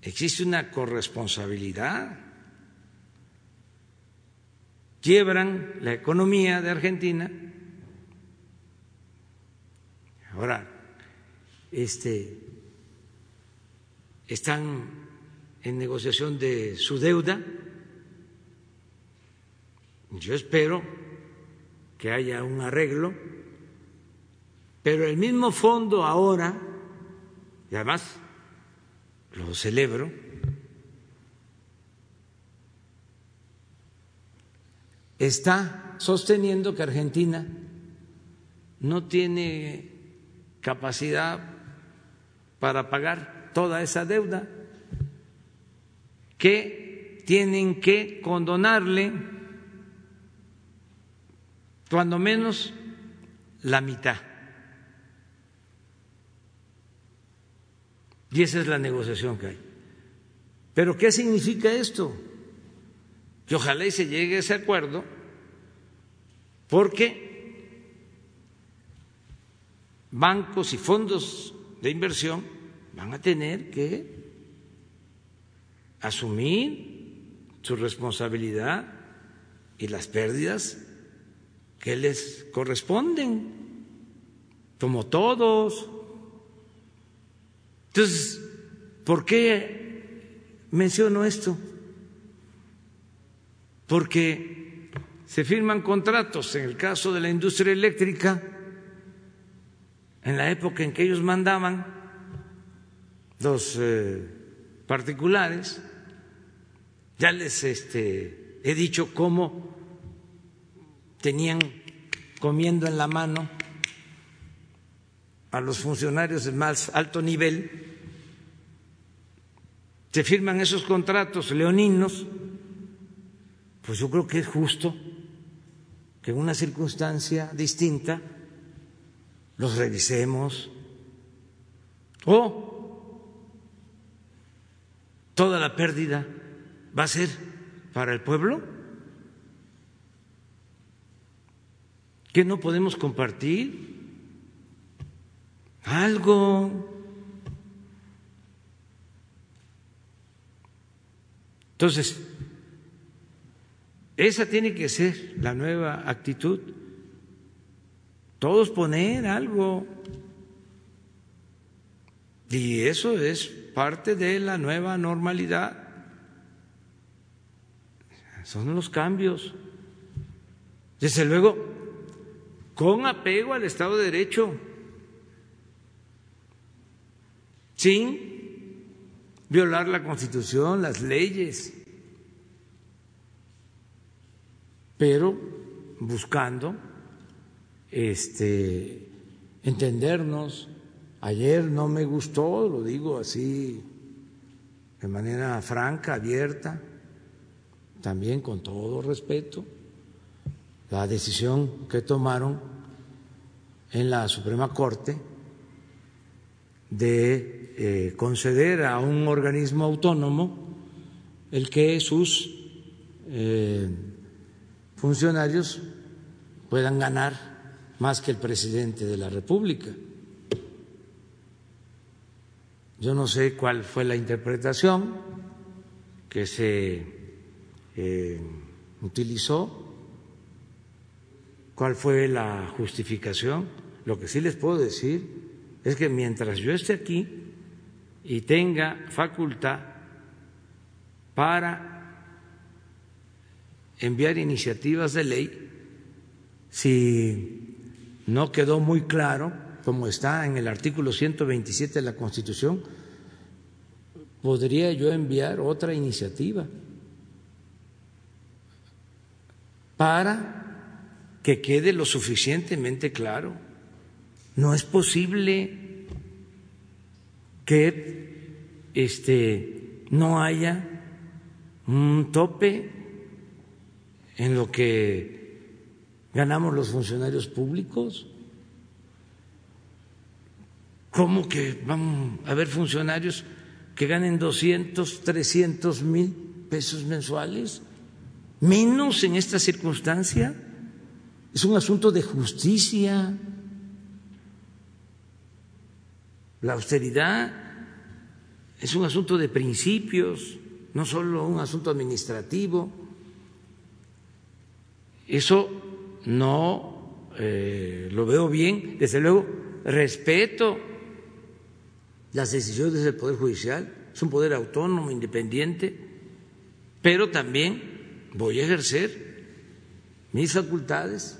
existe una corresponsabilidad. Quiebran la economía de Argentina Ahora, este, están en negociación de su deuda. Yo espero que haya un arreglo, pero el mismo fondo ahora, y además lo celebro, está sosteniendo que Argentina no tiene capacidad para pagar toda esa deuda, que tienen que condonarle cuando menos la mitad. Y esa es la negociación que hay. Pero ¿qué significa esto? Que ojalá y se llegue a ese acuerdo, porque bancos y fondos de inversión van a tener que asumir su responsabilidad y las pérdidas que les corresponden, como todos. Entonces, ¿por qué menciono esto? Porque se firman contratos, en el caso de la industria eléctrica, en la época en que ellos mandaban, los eh, particulares, ya les este, he dicho cómo tenían comiendo en la mano a los funcionarios de más alto nivel, se firman esos contratos leoninos, pues yo creo que es justo que en una circunstancia distinta los revisemos o toda la pérdida va a ser para el pueblo. ¿Qué no podemos compartir? Algo. Entonces, esa tiene que ser la nueva actitud. Todos poner algo. Y eso es parte de la nueva normalidad. Son los cambios. Desde luego, con apego al Estado de Derecho, sin violar la Constitución, las leyes, pero buscando este entendernos. Ayer no me gustó, lo digo así de manera franca, abierta, también con todo respeto la decisión que tomaron en la Suprema Corte de eh, conceder a un organismo autónomo el que sus eh, funcionarios puedan ganar más que el presidente de la República. Yo no sé cuál fue la interpretación que se eh, utilizó cuál fue la justificación. Lo que sí les puedo decir es que mientras yo esté aquí y tenga facultad para enviar iniciativas de ley, si no quedó muy claro, como está en el artículo 127 de la Constitución, podría yo enviar otra iniciativa para que quede lo suficientemente claro. No es posible que este no haya un tope en lo que ganamos los funcionarios públicos. ¿Cómo que van a haber funcionarios que ganen 200, 300 mil pesos mensuales? Menos en esta circunstancia es un asunto de justicia. La austeridad es un asunto de principios, no solo un asunto administrativo. Eso no eh, lo veo bien. Desde luego, respeto las decisiones del Poder Judicial, es un poder autónomo, independiente, pero también voy a ejercer mis facultades.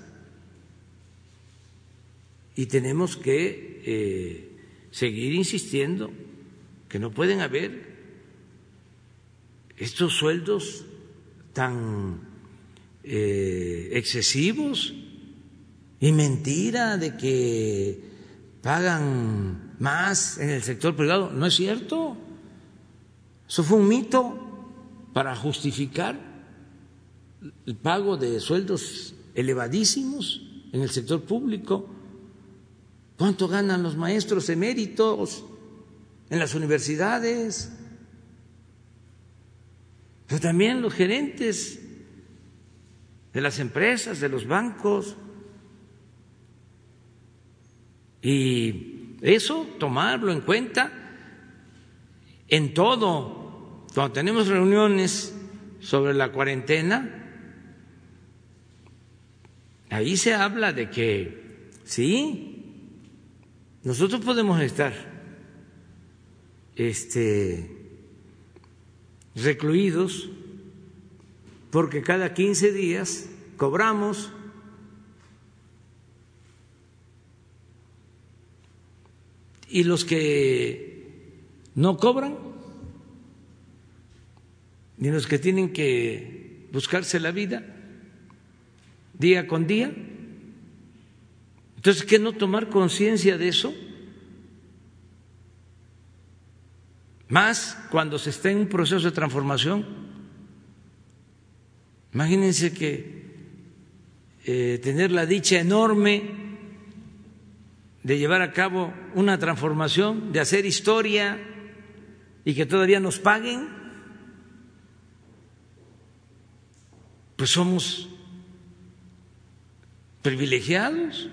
Y tenemos que eh, seguir insistiendo que no pueden haber estos sueldos tan eh, excesivos Y mentira de que pagan más en el sector privado. No es cierto. Eso fue un mito para justificar el pago de sueldos elevadísimos en el sector público. ¿Cuánto ganan los maestros eméritos en las universidades? Pero también los gerentes de las empresas, de los bancos. Y eso, tomarlo en cuenta en todo. Cuando tenemos reuniones sobre la cuarentena, ahí se habla de que sí, nosotros podemos estar este, recluidos porque cada 15 días cobramos y los que no cobran ni los que tienen que buscarse la vida día con día. Entonces, ¿qué no tomar conciencia de eso? Más cuando se está en un proceso de transformación. Imagínense que eh, tener la dicha enorme de llevar a cabo una transformación, de hacer historia y que todavía nos paguen, pues somos privilegiados.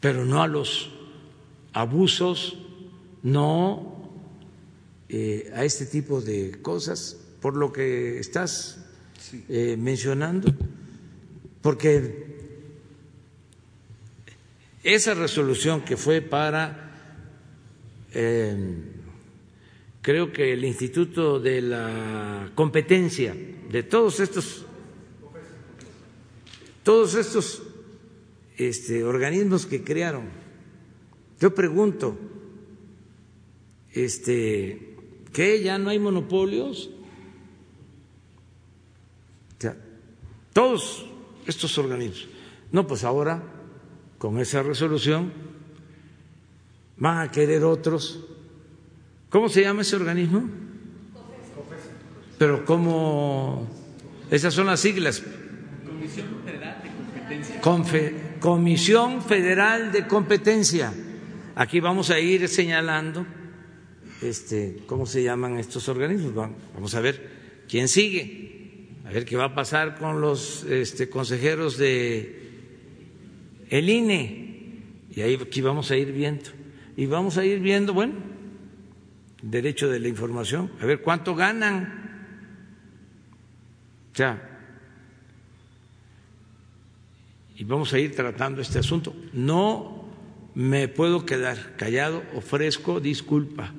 Pero no a los abusos, no eh, a este tipo de cosas, por lo que estás eh, mencionando, porque esa resolución que fue para, em, creo que el Instituto de la Competencia, de todos estos, todos estos este, organismos que crearon, yo pregunto, este, ¿Qué? ¿Ya no hay monopolios? todos estos organismos. No, pues ahora, con esa resolución, van a querer otros. ¿Cómo se llama ese organismo? Pero ¿cómo? Esas son las siglas. Comisión Federal de Competencia. Comisión Federal de Competencia. Aquí vamos a ir señalando este, ¿cómo se llaman estos organismos? Vamos a ver quién sigue, a ver qué va a pasar con los este, consejeros de el INE. Y ahí aquí vamos a ir viendo. Y vamos a ir viendo, bueno, derecho de la información, a ver cuánto ganan. O sea, y vamos a ir tratando este asunto. No me puedo quedar callado, ofrezco disculpa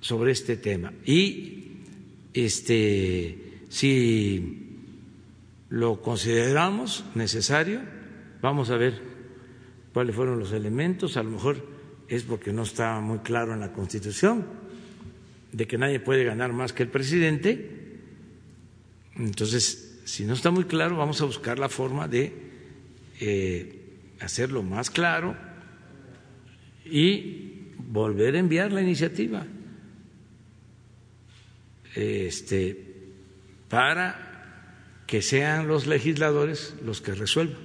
sobre este tema. Y este, si lo consideramos necesario, vamos a ver cuáles fueron los elementos. A lo mejor es porque no está muy claro en la Constitución de que nadie puede ganar más que el presidente. Entonces, si no está muy claro, vamos a buscar la forma de eh, hacerlo más claro y volver a enviar la iniciativa este, para que sean los legisladores los que resuelvan.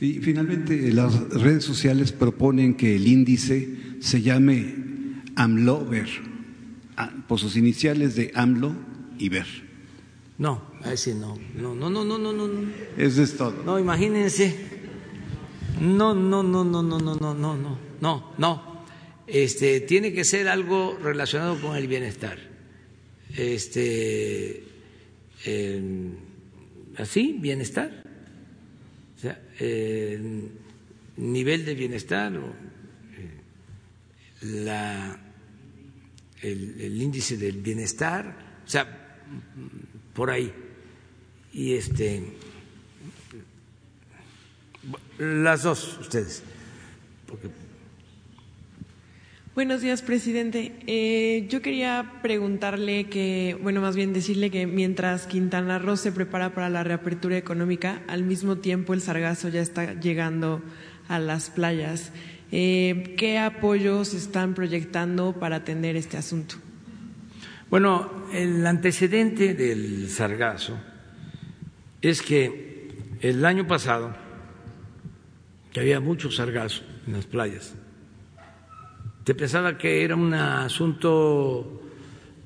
Y finalmente, las redes sociales proponen que el índice se llame AMLOVER, ah, por sus iniciales de AMLO y VER. No, decir no, no, no, no, no, no, no. Eso es todo. No, imagínense. No, no, no, no, no, no, no, no, no, no, no. Este, tiene que ser algo relacionado con el bienestar este, así, bienestar, o sea, nivel de bienestar o eh, la, el, el, índice del bienestar, o sea, por ahí. Y este, las dos, ustedes, porque Buenos días, presidente. Eh, yo quería preguntarle que, bueno, más bien decirle que mientras Quintana Roo se prepara para la reapertura económica, al mismo tiempo el sargazo ya está llegando a las playas. Eh, ¿Qué apoyos están proyectando para atender este asunto? Bueno, el antecedente del sargazo es que el año pasado, había mucho sargazo en las playas, te pensaba que era un asunto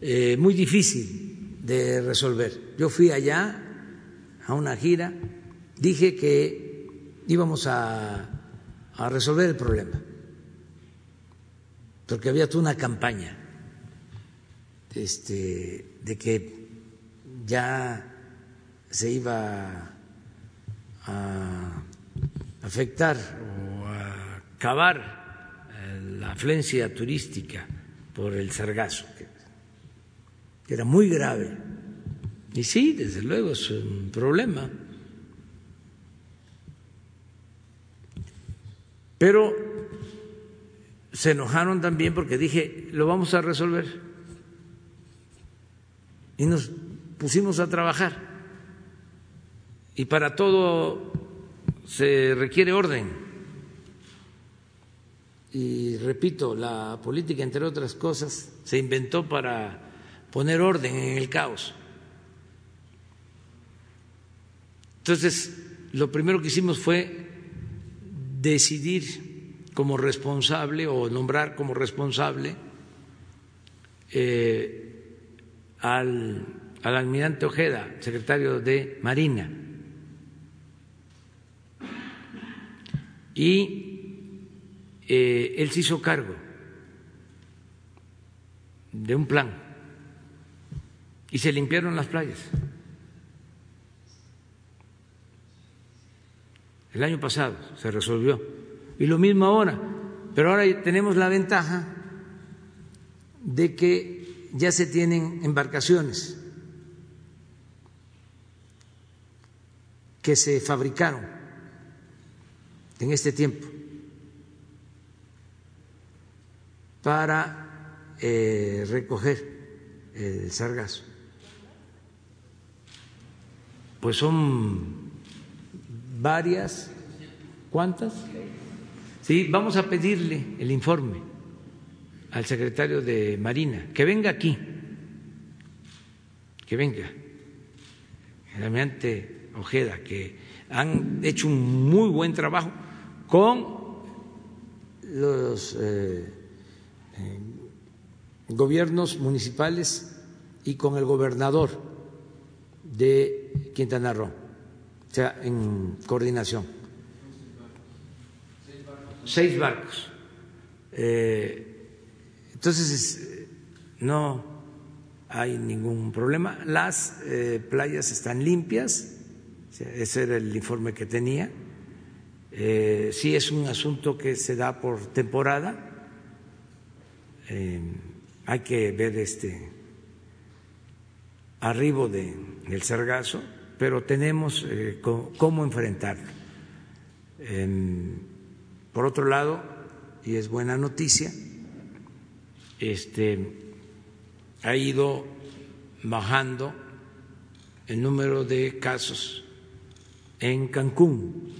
eh, muy difícil de resolver. Yo fui allá a una gira, dije que íbamos a, a resolver el problema, porque había toda una campaña este, de que ya se iba a afectar o a acabar la afluencia turística por el sargazo, que era muy grave. Y sí, desde luego es un problema. Pero se enojaron también porque dije, lo vamos a resolver. Y nos pusimos a trabajar. Y para todo se requiere orden y repito, la política, entre otras cosas, se inventó para poner orden en el caos. Entonces, lo primero que hicimos fue decidir como responsable o nombrar como responsable eh, al, al almirante Ojeda, secretario de Marina. Y eh, él se hizo cargo de un plan y se limpiaron las playas. El año pasado se resolvió. Y lo mismo ahora. Pero ahora tenemos la ventaja de que ya se tienen embarcaciones que se fabricaron en este tiempo para eh, recoger el sargazo. Pues son varias, ¿cuántas? Sí, vamos a pedirle el informe al secretario de Marina, que venga aquí, que venga, realmente Ojeda, que han hecho un muy buen trabajo con los eh, gobiernos municipales y con el gobernador de Quintana Roo, o sea, en coordinación. Seis barcos. Eh, entonces, no hay ningún problema. Las eh, playas están limpias, ese era el informe que tenía. Eh, sí es un asunto que se da por temporada eh, hay que ver este arribo de, del sargazo, pero tenemos eh, cómo, enfrentarlo. por otro lado, y es buena noticia, este, ha ido bajando el número de casos en Cancún,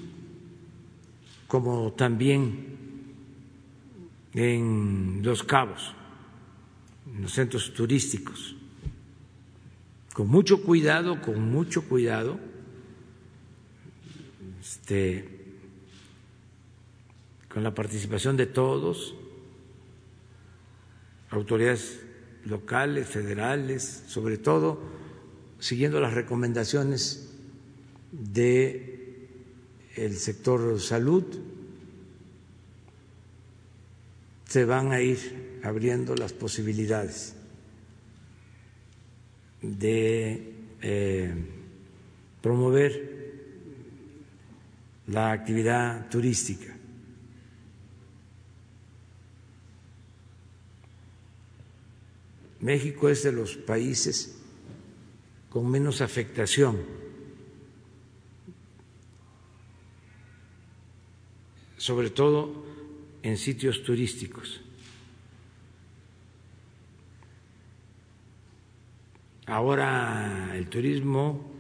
como también en Los Cabos, en los centros turísticos. Con mucho cuidado, con mucho cuidado, este, con la participación de todos, autoridades locales, federales, sobre todo siguiendo las recomendaciones de el sector salud se van a ir abriendo las posibilidades de eh, promover la actividad turística. México es de los países con menos afectación sobre todo en sitios turísticos. Ahora el turismo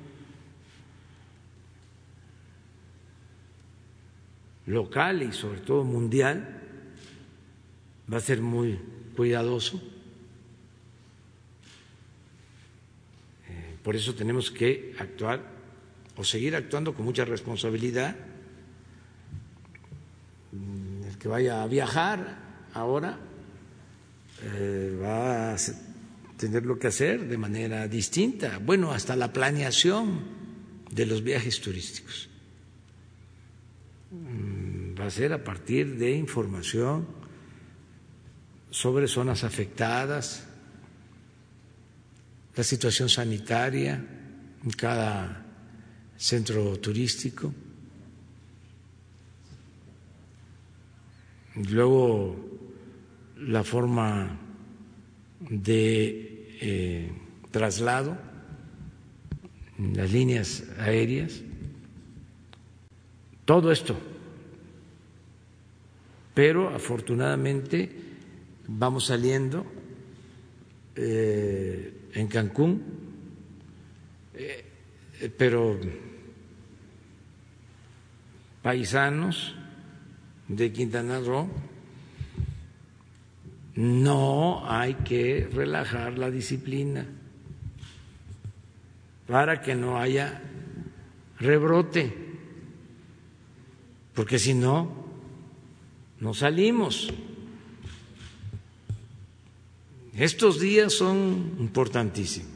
local y sobre todo mundial va a ser muy cuidadoso. Eh, por eso tenemos que actuar o seguir actuando con mucha responsabilidad que vaya a viajar ahora eh, va a tener lo que hacer de manera distinta. Bueno, hasta la planeación de los viajes turísticos mm, va a ser a partir de información sobre zonas afectadas, la situación sanitaria en cada centro turístico. Luego la forma de eh, traslado, las líneas aéreas, todo esto. Pero afortunadamente vamos saliendo eh, en Cancún, eh, pero paisanos de Quintana Roo no hay que relajar la disciplina para que no haya rebrote, porque si no, no salimos. Estos días son importantísimos.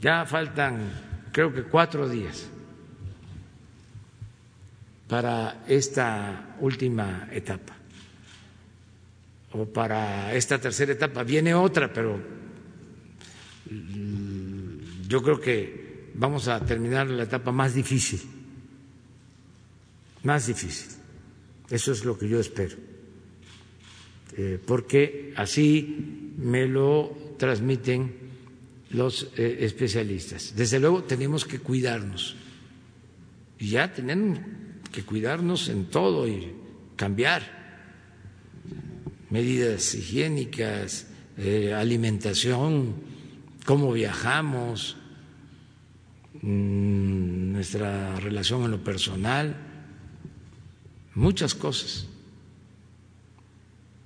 Ya faltan, creo que cuatro días para esta última etapa o para esta tercera etapa. Viene otra, pero yo creo que vamos a terminar la etapa más difícil, más difícil. Eso es lo que yo espero, eh, porque así me lo transmiten los eh, especialistas. Desde luego tenemos que cuidarnos y ya tenemos que cuidarnos en todo y cambiar medidas higiénicas, eh, alimentación, cómo viajamos, mm, nuestra relación en lo personal, muchas cosas.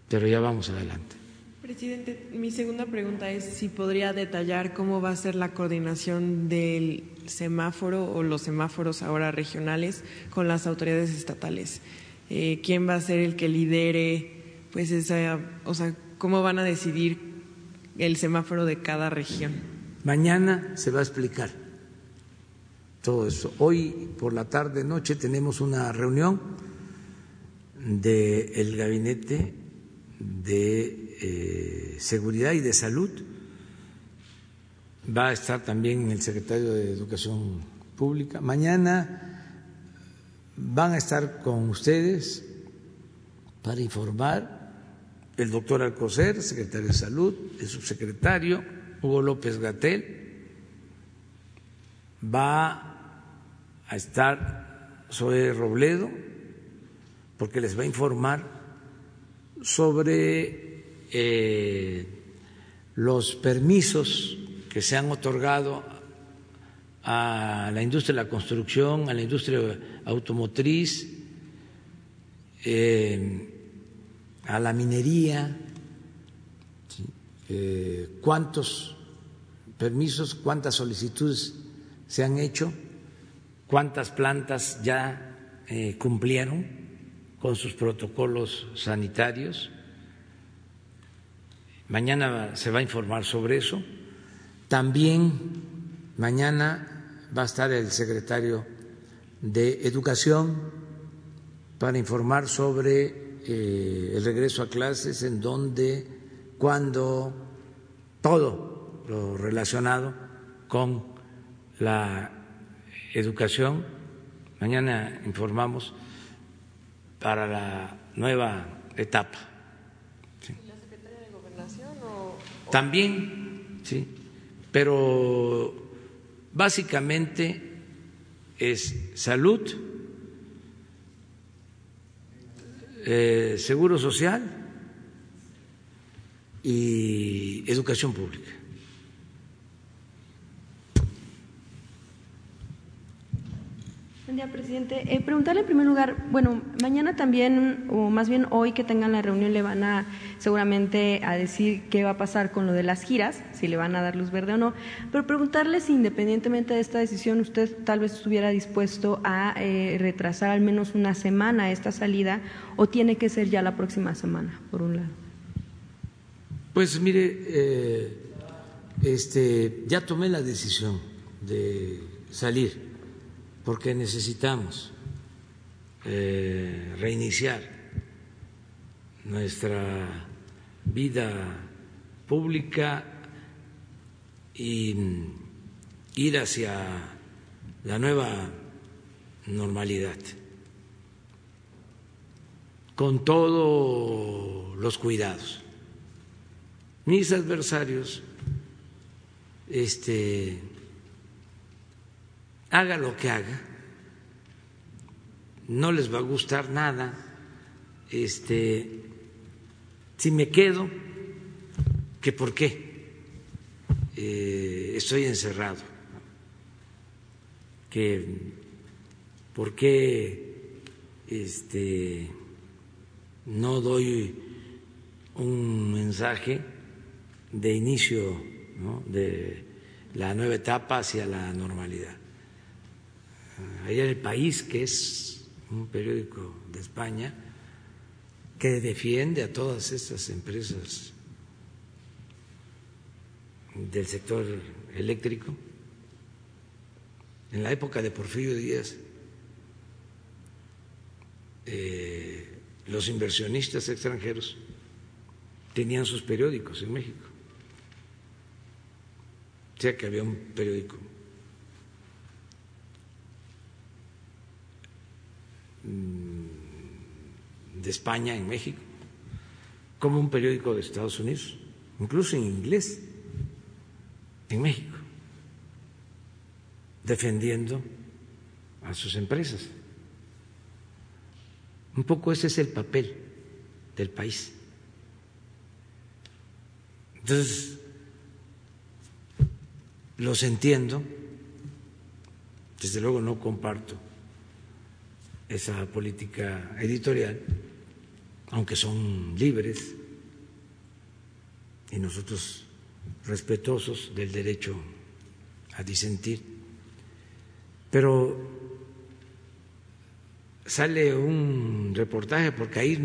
Pero ya vamos adelante. Presidente, mi segunda pregunta es si podría detallar cómo va a ser la coordinación del semáforo o los semáforos ahora regionales con las autoridades estatales. Eh, ¿Quién va a ser el que lidere pues esa, o sea, cómo van a decidir el semáforo de cada región. Mañana se va a explicar todo eso. Hoy por la tarde noche tenemos una reunión del gabinete de eh, seguridad y de salud. Va a estar también el secretario de Educación Pública. Mañana van a estar con ustedes para informar el doctor Alcocer, secretario de Salud, el subsecretario Hugo López Gatel, va a estar Zoe Robledo, porque les va a informar sobre eh, los permisos que se han otorgado a la industria de la construcción, a la industria automotriz, eh, a la minería, eh, cuántos permisos, cuántas solicitudes se han hecho, cuántas plantas ya eh, cumplieron con sus protocolos sanitarios. Mañana se va a informar sobre eso. También mañana va a estar el secretario de Educación para informar sobre eh, el regreso a clases, en donde, cuando, todo lo relacionado con la educación. Mañana informamos para la nueva etapa. ¿La secretaria de Gobernación o...? También, sí, pero básicamente es salud, Eh, seguro social y educación pública. Buen día, presidente. Eh, preguntarle en primer lugar, bueno, mañana también, o más bien hoy que tengan la reunión, le van a seguramente a decir qué va a pasar con lo de las giras, si le van a dar luz verde o no, pero preguntarle si independientemente de esta decisión usted tal vez estuviera dispuesto a eh, retrasar al menos una semana esta salida o tiene que ser ya la próxima semana, por un lado. Pues mire, eh, este, ya tomé la decisión de salir porque necesitamos eh, reiniciar nuestra vida pública y ir hacia la nueva normalidad con todos los cuidados. Mis adversarios este haga lo que haga, no les va a gustar nada. Este, si me quedo, que por qué eh, estoy encerrado, que por qué este, no doy un mensaje de inicio de la nueva etapa hacia la normalidad en El País, que es un periódico de España, que defiende a todas estas empresas del sector eléctrico. En la época de Porfirio Díaz, eh, los inversionistas extranjeros tenían sus periódicos en México. O sea que había un periódico de España en México, como un periódico de Estados Unidos, incluso en inglés, en México, defendiendo a sus empresas. Un poco ese es el papel del país. Entonces, los entiendo, desde luego no comparto esa política editorial, aunque son libres y nosotros respetuosos del derecho a disentir, pero sale un reportaje porque ahí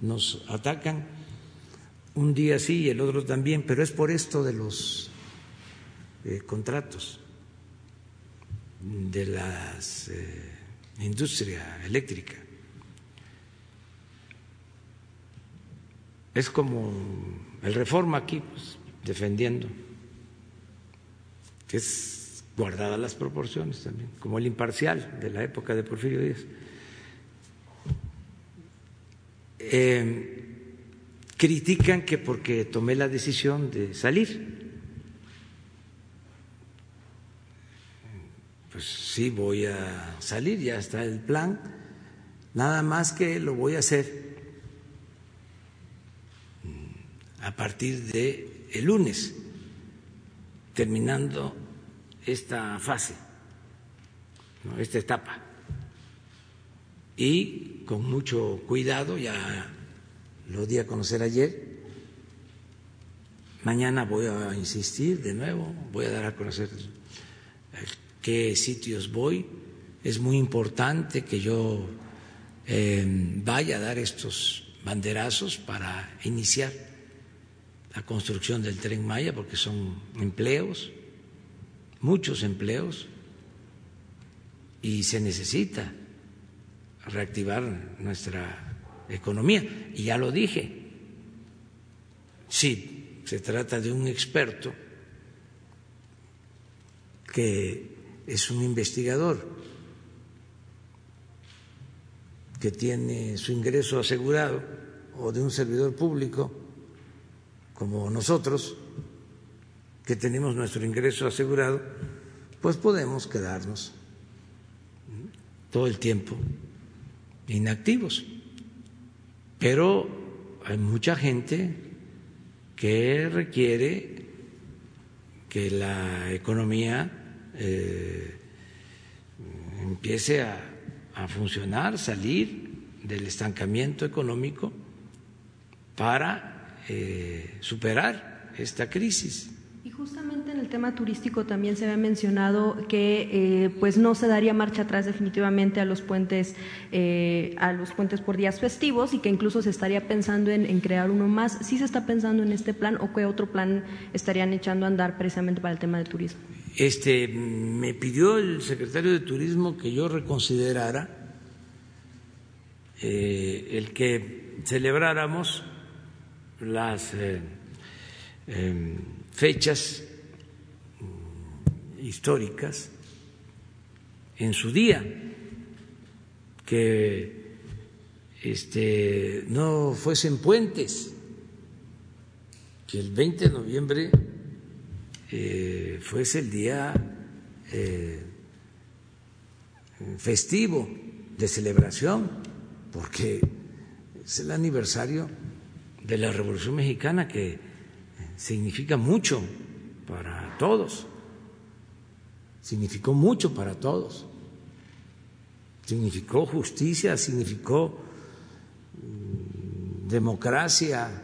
nos atacan un día sí y el otro también, pero es por esto de los eh, contratos, de las eh, industria eléctrica. Es como el reforma aquí, pues, defendiendo, que es guardada las proporciones también, como el imparcial de la época de Porfirio Díaz. Eh, critican que porque tomé la decisión de salir, pues sí voy a salir, ya está el plan, nada más que lo voy a hacer mm, a partir de el lunes, terminando esta fase, esta etapa. Y con mucho cuidado, ya lo di a conocer ayer, mañana voy a insistir de nuevo, voy a dar a conocer qué sitios voy. Es muy importante que yo eh, vaya a dar estos banderazos para iniciar la construcción del tren Maya, porque son empleos, muchos empleos, y se necesita reactivar nuestra economía. Y ya lo dije, sí, se trata de un experto que es un investigador que tiene su ingreso asegurado o de un servidor público como nosotros, que tenemos nuestro ingreso asegurado, pues podemos quedarnos todo el tiempo inactivos. Pero hay mucha gente que requiere que la economía eh, empiece a, funcionar, salir del estancamiento económico para eh, superar esta crisis. Y justamente en el tema turístico también se había mencionado que eh, pues no se daría marcha atrás definitivamente a los puentes eh, a los puentes por días festivos y que incluso se estaría pensando en, en, crear uno más. ¿Sí se está pensando en este plan o qué otro plan estarían echando a andar precisamente para el tema de turismo? Este me pidió el secretario de Turismo que yo reconsiderara eh, el que celebráramos las eh, eh, fechas históricas en su día, que este, no fuesen puentes, que el 20 de noviembre eh, fuese el día eh, festivo de celebración, porque es el aniversario de la Revolución Mexicana que significa mucho para todos, significó mucho para todos, significó justicia, significó mm, democracia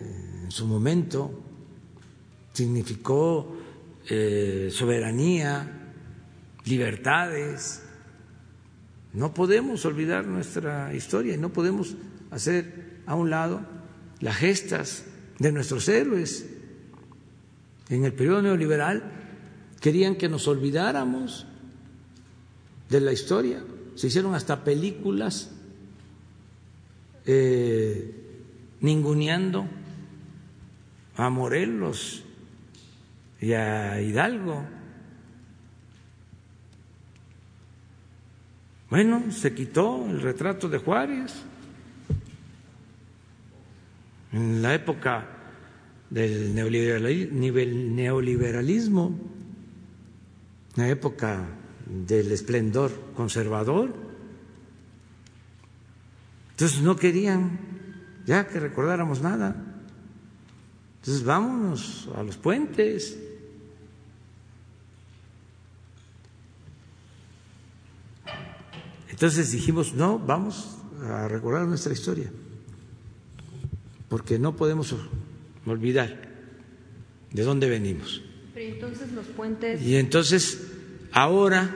eh, en su momento, significó eh, soberanía, libertades. No podemos olvidar nuestra historia y no podemos hacer a un lado las gestas de nuestros héroes. En el periodo neoliberal querían que nos olvidáramos de la historia. Se hicieron hasta películas eh, ninguneando a Morelos y a Hidalgo. Bueno, se quitó el retrato de Juárez en la época del neoliberalismo, la época del esplendor conservador. Entonces no querían ya que recordáramos nada. Entonces vámonos a los puentes. Entonces dijimos, no, vamos a recordar nuestra historia, porque no podemos olvidar de dónde venimos. Pero entonces los puentes... Y entonces, ahora,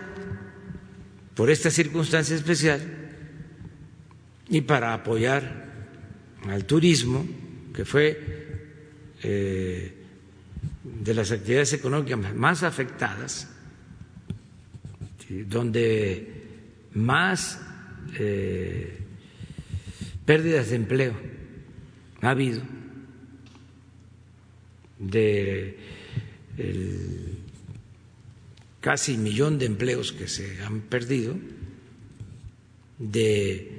por esta circunstancia especial, y para apoyar al turismo, que fue eh, de las actividades económicas más afectadas, donde más eh, pérdidas de empleo ha habido de casi millón de empleos que se han perdido, de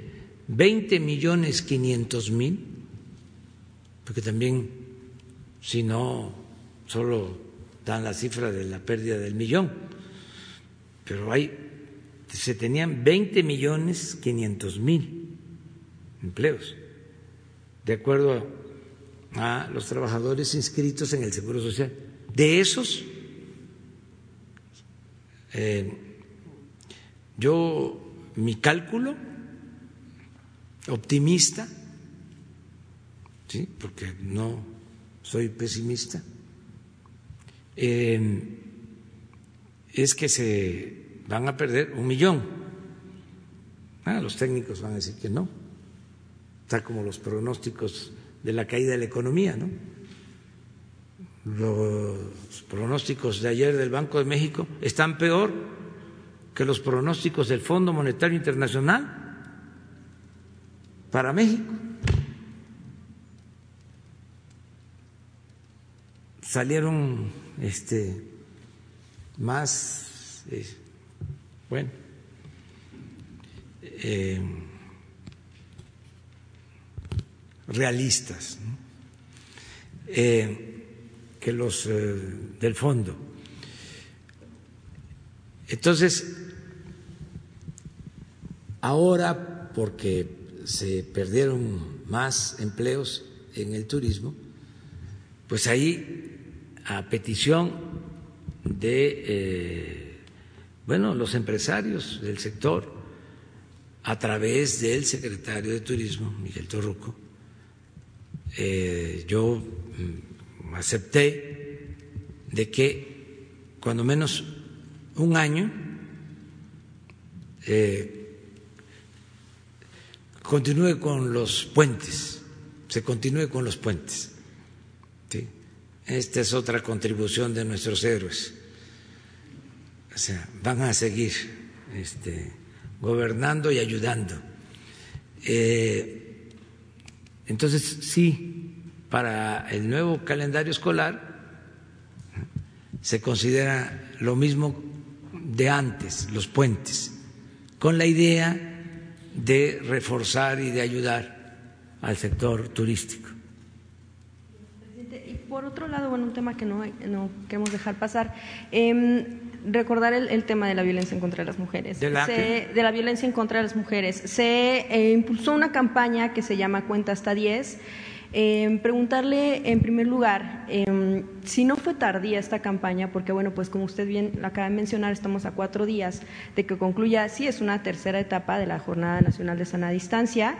20 millones 500 mil, porque también si no solo dan la cifra de la pérdida del millón, pero hay se tenían 20 millones 500 mil empleos, de acuerdo a los trabajadores inscritos en el Seguro Social. De esos, eh, yo, mi cálculo optimista, ¿sí? porque no soy pesimista, eh, es que se van a perder un millón. Ah, los técnicos van a decir que no. Está como los pronósticos de la caída de la economía, ¿no? Los pronósticos de ayer del Banco de México están peor que los pronósticos del Fondo Monetario Internacional para México. Salieron este más eh, bueno, eh, realistas eh, que los eh, del fondo. Entonces, ahora, porque se perdieron más empleos en el turismo, pues ahí, a petición de Bueno, los empresarios del sector, a través del secretario de Turismo, Miguel Torruco, eh, yo mm, acepté de que cuando menos un año eh, continúe con los puentes, se continúe con los puentes. Esta es otra contribución de nuestros héroes. O sea, van a seguir este, gobernando y ayudando. Eh, entonces, sí, para el nuevo calendario escolar se considera lo mismo de antes, los puentes, con la idea de reforzar y de ayudar al sector turístico. Y por otro lado, bueno, un tema que no, no queremos dejar pasar, eh, recordar el, tema de la violencia en contra de las mujeres. ¿De la, de la violencia en contra de las mujeres. Se eh, impulsó una campaña que se llama Cuenta hasta 10 eh, preguntarle en primer lugar eh, si no fue tardía esta campaña, porque bueno, pues como usted bien acaba de mencionar, estamos a cuatro días de que concluya, sí es una tercera etapa de la Jornada Nacional de Sana Distancia,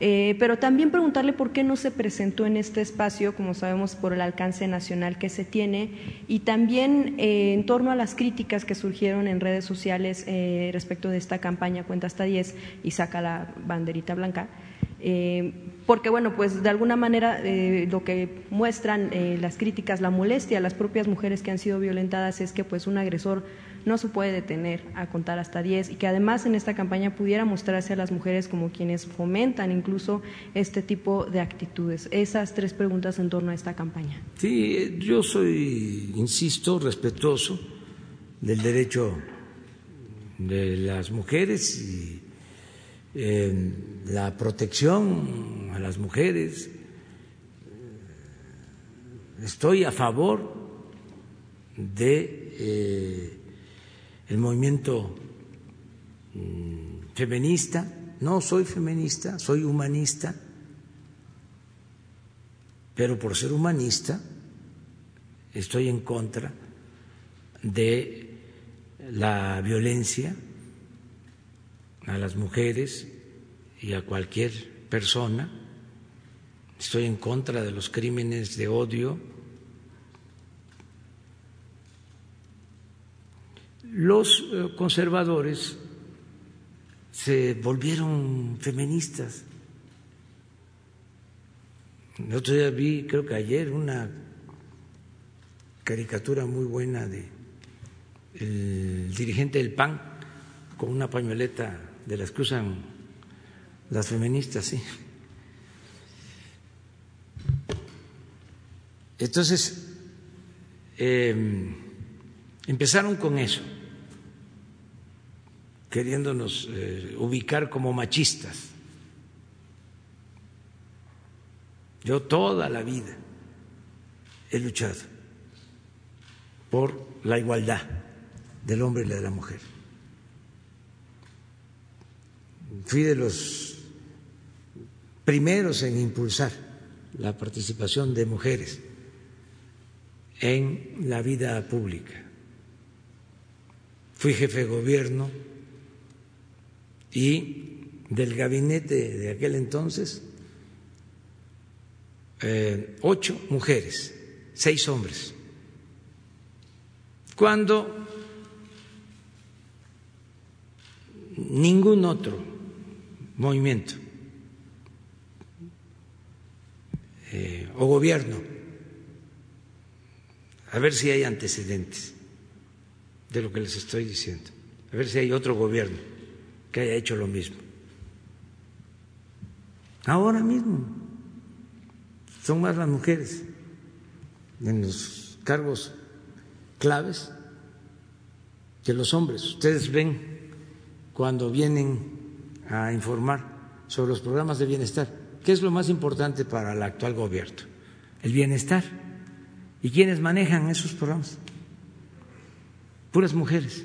eh, pero también preguntarle por qué no se presentó en este espacio, como sabemos, por el alcance nacional que se tiene, y también eh, en torno a las críticas que surgieron en redes sociales eh, respecto de esta campaña Cuenta hasta 10 y saca la banderita blanca. Eh, porque bueno, pues de alguna manera eh, lo que muestran eh, las críticas, la molestia a las propias mujeres que han sido violentadas es que pues un agresor no se puede detener a contar hasta 10 y que además en esta campaña pudiera mostrarse a las mujeres como quienes fomentan incluso este tipo de actitudes. Esas tres preguntas en torno a esta campaña. Sí, yo soy, insisto, respetuoso del derecho de las mujeres y la protección a las mujeres. Estoy a favor de eh, el movimiento mm, feminista. No soy feminista, soy humanista, pero por ser humanista estoy en contra de la violencia a las mujeres y a cualquier persona. Estoy en contra de los crímenes de odio. Los eh, conservadores se volvieron feministas. El otro día vi, creo que ayer, una caricatura muy buena de el dirigente del PAN con una pañoleta de las que usan las feministas, sí. Entonces, em, empezaron con eso, queriéndonos eh, ubicar como machistas. Yo toda la vida he luchado por la igualdad del hombre y de la mujer. fui de los primeros en impulsar la participación de mujeres en la vida pública. Fui jefe de gobierno y del gabinete de aquel entonces, eh, ocho mujeres, seis hombres. Cuando ningún otro movimiento eh, o gobierno, a ver si hay antecedentes de lo que les estoy diciendo, a ver si hay otro gobierno que haya hecho lo mismo. Ahora mismo son más las mujeres en los cargos claves que los hombres. Ustedes ven cuando vienen a informar sobre los programas de bienestar. ¿Qué es lo más importante para el actual gobierno? El bienestar. ¿Y quiénes manejan esos programas? Puras mujeres.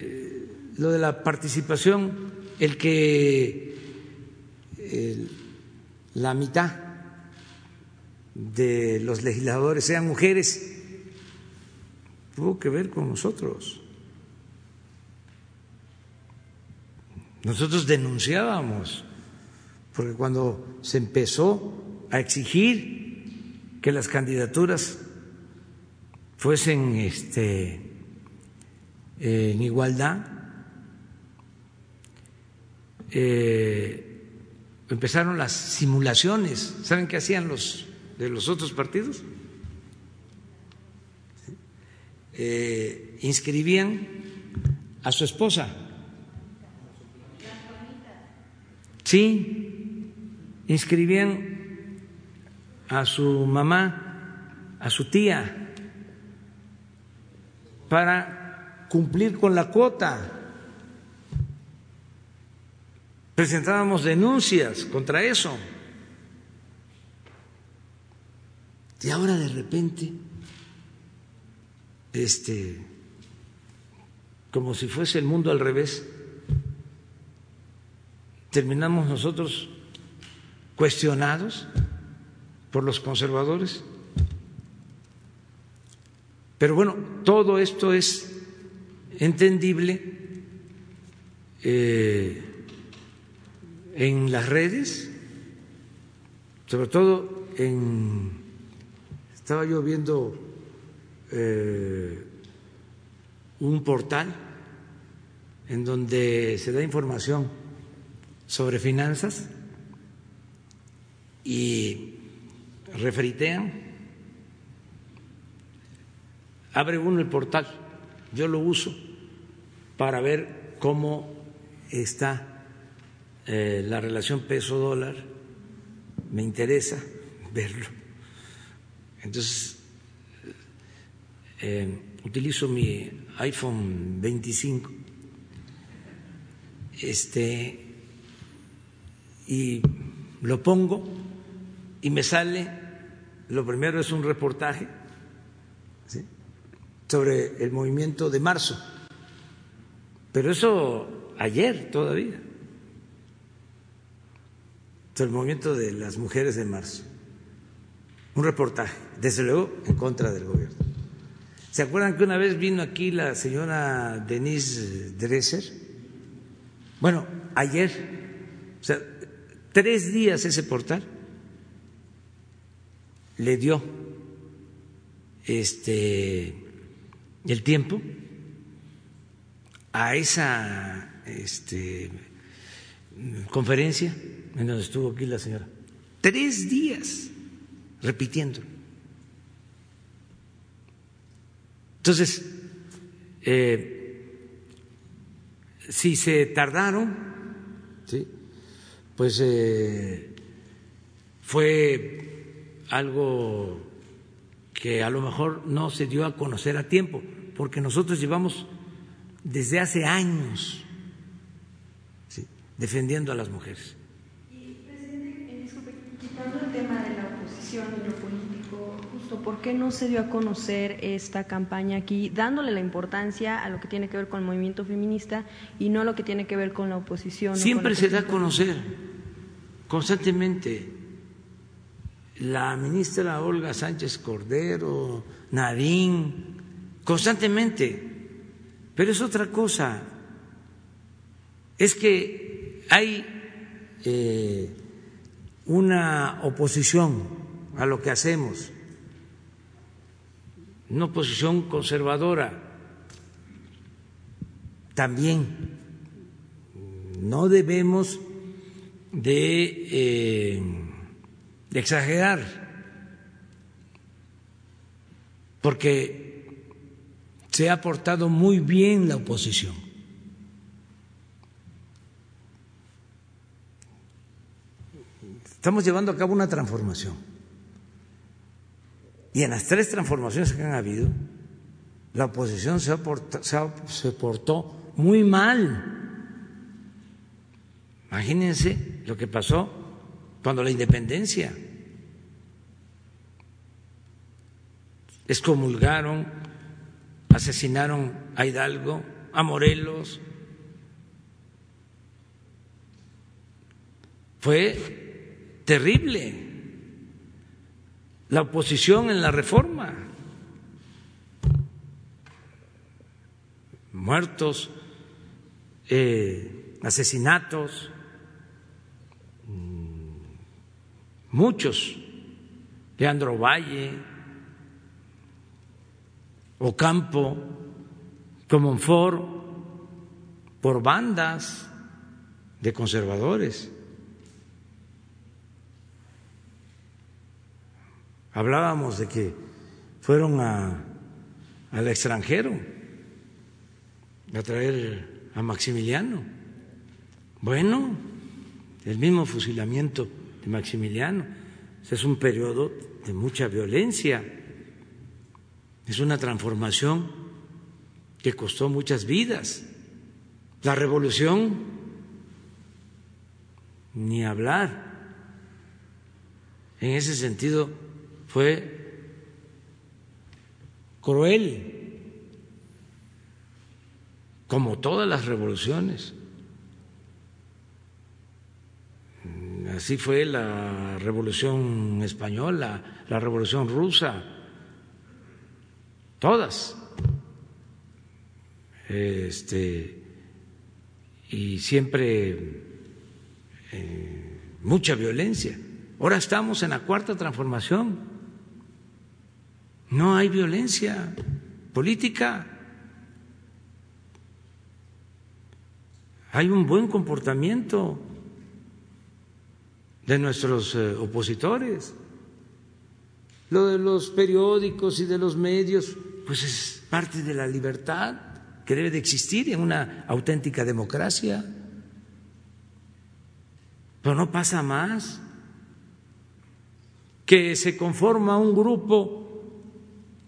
Eh, lo de la participación, el que la mitad de los legisladores sean mujeres, tuvo que ver con nosotros. Nosotros denunciábamos, porque cuando se empezó a exigir que las candidaturas fuesen este, en igualdad, eh, empezaron las simulaciones. ¿Saben qué hacían los de los otros partidos? Eh, inscribían a su esposa. Sí, inscribían a su mamá, a su tía, para cumplir con la cuota. Presentábamos denuncias contra eso. Y ahora de repente, este, como si fuese el mundo al revés, terminamos nosotros cuestionados por los conservadores. Pero bueno, todo esto es entendible eh, en las redes, sobre todo en estaba yo viendo eh, un portal en donde se da información sobre finanzas y referitean. Abre uno el portal, yo lo uso para ver cómo está eh, la relación peso-dólar, me interesa verlo. Entonces, eh, utilizo mi iPhone 25 este, y lo pongo y me sale, lo primero es un reportaje sobre el movimiento de marzo, pero eso ayer todavía, sobre el movimiento de las mujeres de marzo. Un reportaje, desde luego en contra del gobierno. ¿Se acuerdan que una vez vino aquí la señora Denise Dresser? Bueno, ayer, o sea, tres días ese portal le dio este el tiempo a esa este, conferencia en donde estuvo aquí la señora. Tres días repitiendo. Entonces, eh, si se tardaron. Pues eh, fue algo que a lo mejor no se dio a conocer a tiempo, porque nosotros llevamos desde hace años defendiendo a las mujeres. Y, presidente, disculpe, quitando el tema de la en lo político, justo por qué no se dio a conocer esta campaña aquí, dándole la importancia a lo que tiene que ver con el movimiento feminista y no lo que tiene que ver con la oposición. Siempre se da a conocer, constantemente. La ministra Olga Sánchez Cordero, Nadín, constantemente. Pero es otra cosa. Es que hay eh, una oposición a lo que hacemos, una oposición conservadora. También no debemos de, eh, exagerar, porque se ha portado muy bien la oposición. Estamos llevando a cabo una transformación. Y en las tres transformaciones que han habido, la oposición se, se, portó muy mal. Imagínense lo que pasó cuando la independencia. Excomulgaron, asesinaron a Hidalgo, a Morelos. Fue terrible la oposición en la reforma. muertos, eh, asesinatos, mm, muchos, Leandro Valle, Ocampo, Comonfort, por bandas de conservadores. Hablábamos de que fueron a, al extranjero a traer a Maximiliano. Bueno, el mismo fusilamiento de Maximiliano es un periodo de mucha violencia, es una transformación que costó muchas vidas. La revolución, ni hablar. En ese sentido, fue cruel, como todas las revoluciones. Así fue la revolución española, la revolución rusa, todas. Este, y siempre eh, mucha violencia. Ahora estamos en la cuarta transformación. No hay violencia política. Hay un buen comportamiento de nuestros eh, opositores. Lo de los periódicos y de los medios, pues es parte de la libertad que debe de existir en una auténtica democracia. Pero no pasa más que se conforma un grupo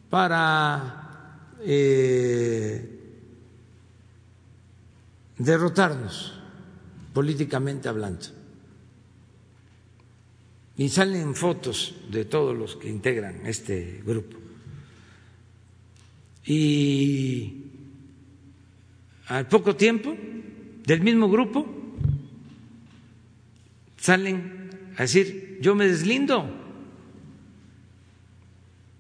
para eh, derrotarnos políticamente hablando. Y salen fotos de todos los que integran este grupo. Y al poco tiempo, del mismo grupo, salen a decir, yo me deslindo.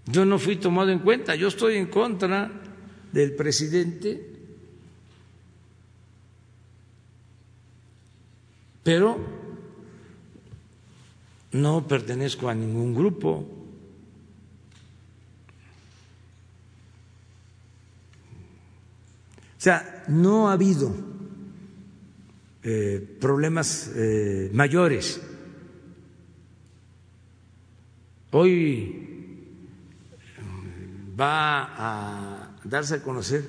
Yo no fui tomado en cuenta, yo estoy en contra del presidente, pero no pertenezco a ningún grupo. O sea, no ha habido eh, problemas eh, mayores. Hoy va a darse a conocer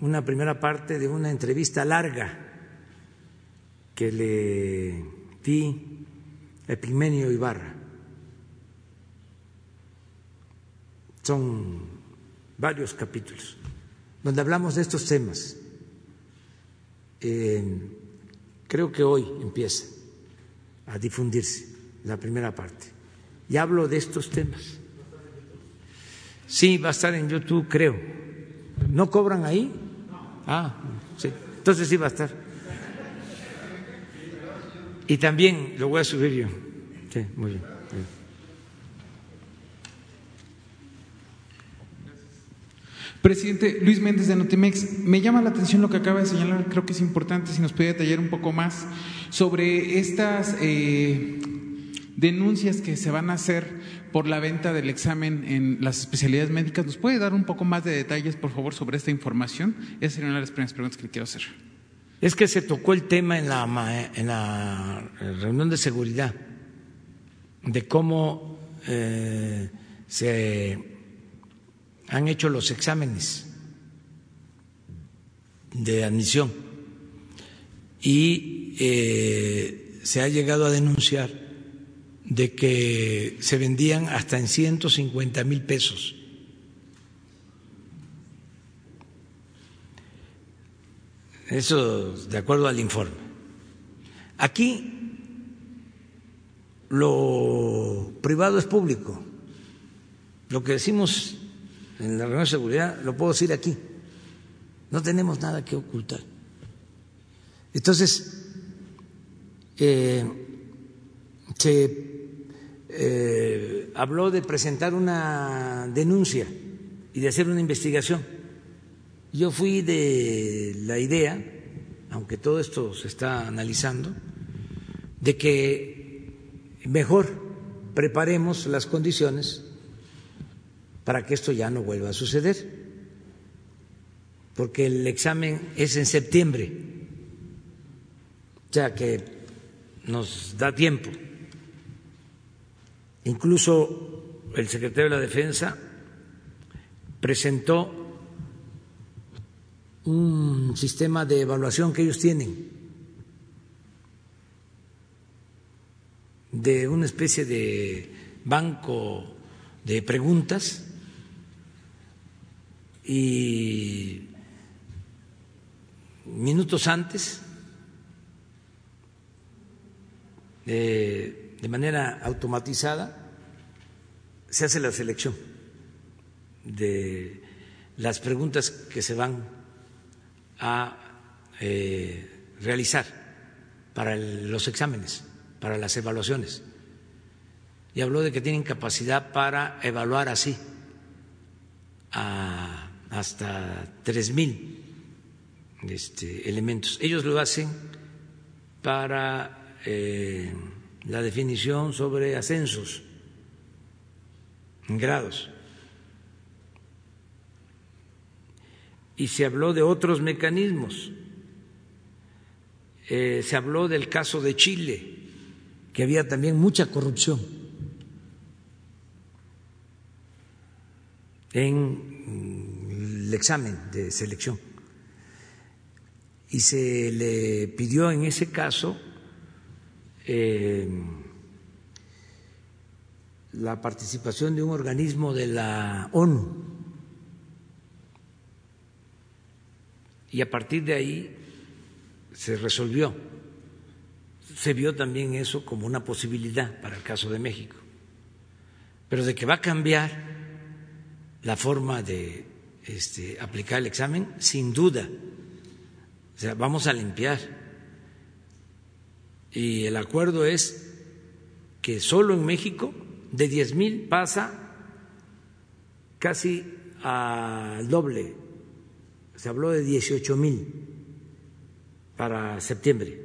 una primera parte de una entrevista larga que le di Epimenio Ibarra. Son varios capítulos donde hablamos de estos temas. Creo que hoy empieza a difundirse la primera parte. Y hablo de estos temas. Sí, va a estar en YouTube, creo. ¿No cobran ahí? Ah, sí. Entonces sí va a estar. Y también lo voy a subir yo. Sí, muy bien. Presidente Luis Méndez de Notimex, me llama la atención lo que acaba de señalar, creo que es importante si nos puede detallar un poco más sobre estas eh, denuncias que se van a hacer por la venta del examen en las especialidades médicas. ¿Nos puede dar un poco más de detalles, por favor, sobre esta información? Esa sería una de las primeras preguntas que le quiero hacer. Es que se tocó el tema en la, en la reunión de seguridad de cómo eh, se han hecho los exámenes de admisión y eh, se ha llegado a denunciar de que se vendían hasta en 150 mil pesos. Eso de acuerdo al informe. Aquí lo privado es público. Lo que decimos en la reunión de seguridad lo puedo decir aquí. No tenemos nada que ocultar. Entonces, eh, se eh, habló de presentar una denuncia y de hacer una investigación. Yo fui de la idea, aunque todo esto se está analizando, de que mejor preparemos las condiciones para que esto ya no vuelva a suceder, porque el examen es en septiembre, o sea que nos da tiempo. Incluso el secretario de la Defensa presentó un sistema de evaluación que ellos tienen, de una especie de banco de preguntas y minutos antes, de, manera automatizada, se hace la selección de las preguntas que se van a eh, realizar para los exámenes, para las evaluaciones. Y habló de que tienen capacidad para evaluar así a hasta tres mil este, elementos. Ellos lo hacen para eh, la definición sobre ascensos en grados. Y se habló de otros mecanismos. Eh, se habló del caso de Chile, que había también mucha corrupción en el examen de selección. Y se le pidió en ese caso eh, la participación de un organismo de la ONU. Y a partir de ahí se resolvió. Se vio también eso como una posibilidad para el caso de México. Pero de que va a cambiar la forma de este, aplicar el examen, sin duda. O sea, vamos a limpiar. Y el acuerdo es que solo en México de 10 mil pasa casi al doble. Se habló de 18 mil para septiembre,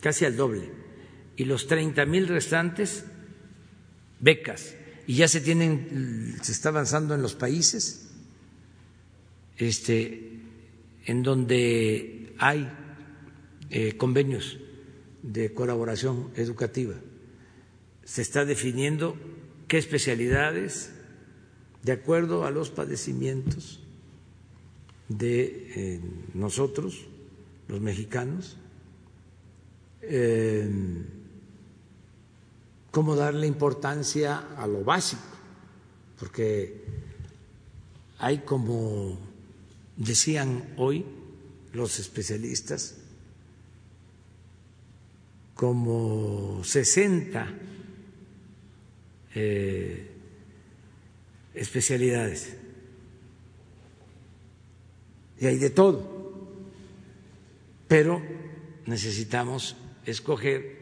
casi al doble. Y los 30 mil restantes, becas. Y ya se tienen, se está avanzando en los países este, en donde hay eh, convenios de colaboración educativa se está definiendo qué especialidades, de acuerdo a los padecimientos de eh, nosotros, los mexicanos, eh, cómo darle importancia a lo básico, porque hay como decían hoy los especialistas, como 60 eh, especialidades. Y hay de todo. Pero necesitamos escoger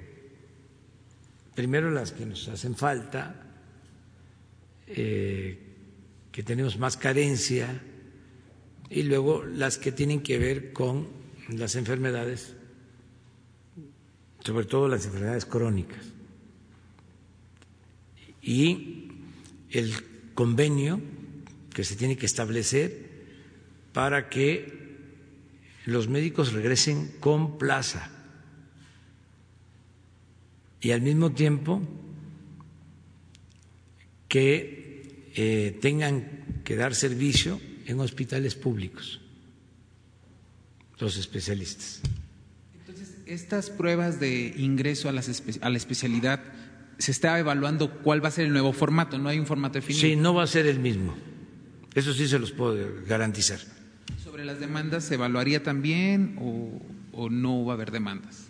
primero las que nos hacen falta, eh, que tenemos más carencia, y luego las que tienen que ver con las enfermedades, sobre todo las enfermedades crónicas y el convenio que se tiene que establecer para que los médicos regresen con plaza y al mismo tiempo que eh, tengan que dar servicio en hospitales públicos, los especialistas. Entonces, estas pruebas de ingreso a, a la especialidad se está evaluando cuál va a ser el nuevo formato, no hay un formato definido. Sí, no va a ser el mismo. Eso sí se los puedo garantizar. ¿Sobre las demandas se evaluaría también o, no va a haber demandas?